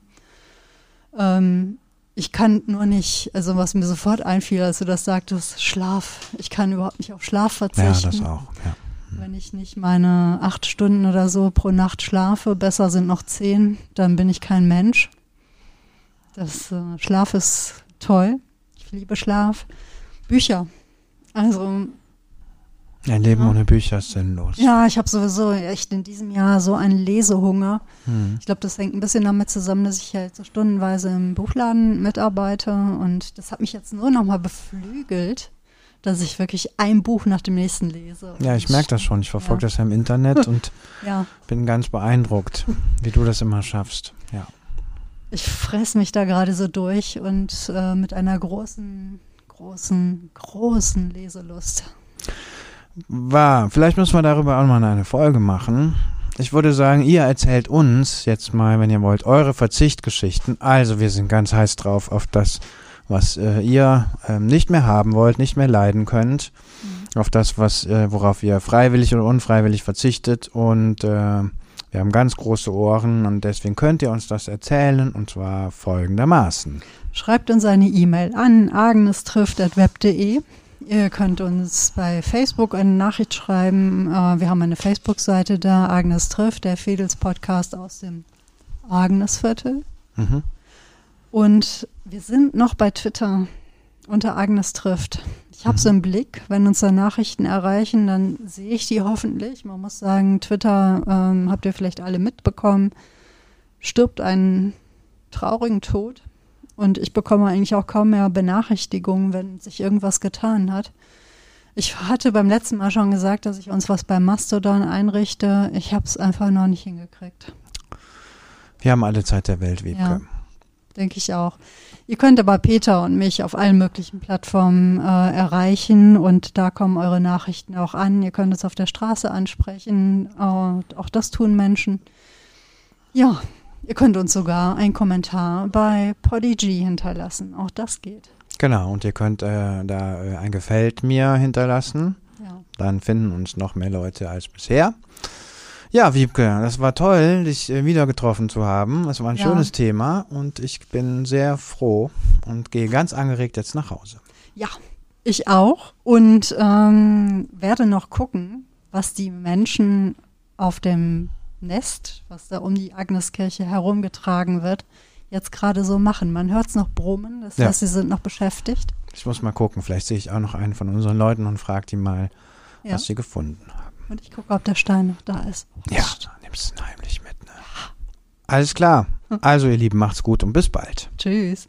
Ähm, ich kann nur nicht, also was mir sofort einfiel, als du das sagtest, Schlaf. Ich kann überhaupt nicht auf Schlaf ja, verzichten. das auch. Ja. Wenn ich nicht meine acht Stunden oder so pro Nacht schlafe, besser sind noch zehn, dann bin ich kein Mensch. Das äh, Schlaf ist toll. Ich liebe Schlaf. Bücher. Also Ein Leben Ja. ohne Bücher ist sinnlos. ja, ich habe sowieso echt in diesem Jahr so einen Lesehunger. Hm. Ich glaube, das hängt ein bisschen damit zusammen, dass ich halt so stundenweise im Buchladen mitarbeite und das hat mich jetzt nur nochmal beflügelt, dass ich wirklich ein Buch nach dem nächsten lese. Ja, ich merke das schon. Ich verfolge Ja. das ja im Internet und Ja, bin ganz beeindruckt, wie du das immer schaffst. Ja. Ich fress mich da gerade so durch und äh, mit einer großen, großen, großen Leselust. War, vielleicht müssen wir darüber auch mal eine Folge machen. Ich würde sagen, ihr erzählt uns jetzt mal, wenn ihr wollt, eure Verzichtgeschichten. Also wir sind ganz heiß drauf auf das, was äh, ihr ähm, nicht mehr haben wollt, nicht mehr leiden könnt. Auf das, was, äh, worauf ihr freiwillig oder unfreiwillig verzichtet. Und äh, wir haben ganz große Ohren und deswegen könnt ihr uns das erzählen und zwar folgendermaßen. Schreibt uns eine E-Mail an agnestrifft.web.de. Ihr könnt uns bei Facebook eine Nachricht schreiben. Äh, wir haben eine Facebook-Seite da, Agnes trifft, der Fedels Podcast aus dem Agnesviertel. Mhm. Und wir sind noch bei Twitter unter Agnes trifft. Ich habe so im Blick, wenn uns da Nachrichten erreichen, dann sehe ich die hoffentlich. Man muss sagen, Twitter ähm, habt ihr vielleicht alle mitbekommen, stirbt einen traurigen Tod. Und ich bekomme eigentlich auch kaum mehr Benachrichtigungen, wenn sich irgendwas getan hat. Ich hatte beim letzten Mal schon gesagt, dass ich uns was bei Mastodon einrichte. Ich habe es einfach noch nicht hingekriegt. Wir haben alle Zeit der Welt, Wiebke. Ja. denke ich auch. Ihr könnt aber Peter und mich auf allen möglichen Plattformen äh, erreichen und da kommen eure Nachrichten auch an. Ihr könnt es auf der Straße ansprechen. Äh, auch das tun Menschen. Ja, ihr könnt uns sogar einen Kommentar bei Podigy hinterlassen. Auch das geht. Genau, und ihr könnt äh, da äh, ein Gefällt mir hinterlassen. Ja. Dann finden uns noch mehr Leute als bisher. Ja, Wiebke, das war toll, dich äh, wieder getroffen zu haben. Es war ein Ja. schönes Thema und ich bin sehr froh und gehe ganz angeregt jetzt nach Hause. Ja, ich auch. Und ähm, werde noch gucken, was die Menschen auf dem Nest, was da um die Agneskirche herumgetragen wird, jetzt gerade so machen. Man hört es noch brummen, das Ja. heißt, sie sind noch beschäftigt. Ich muss mal gucken, vielleicht sehe ich auch noch einen von unseren Leuten und frage die mal, Ja. was sie gefunden haben. Und ich gucke, ob der Stein noch da ist. Ja, nimmst du ihn heimlich mit. Ne? Alles klar. Hm. Also, ihr Lieben, macht's gut und bis bald. Tschüss.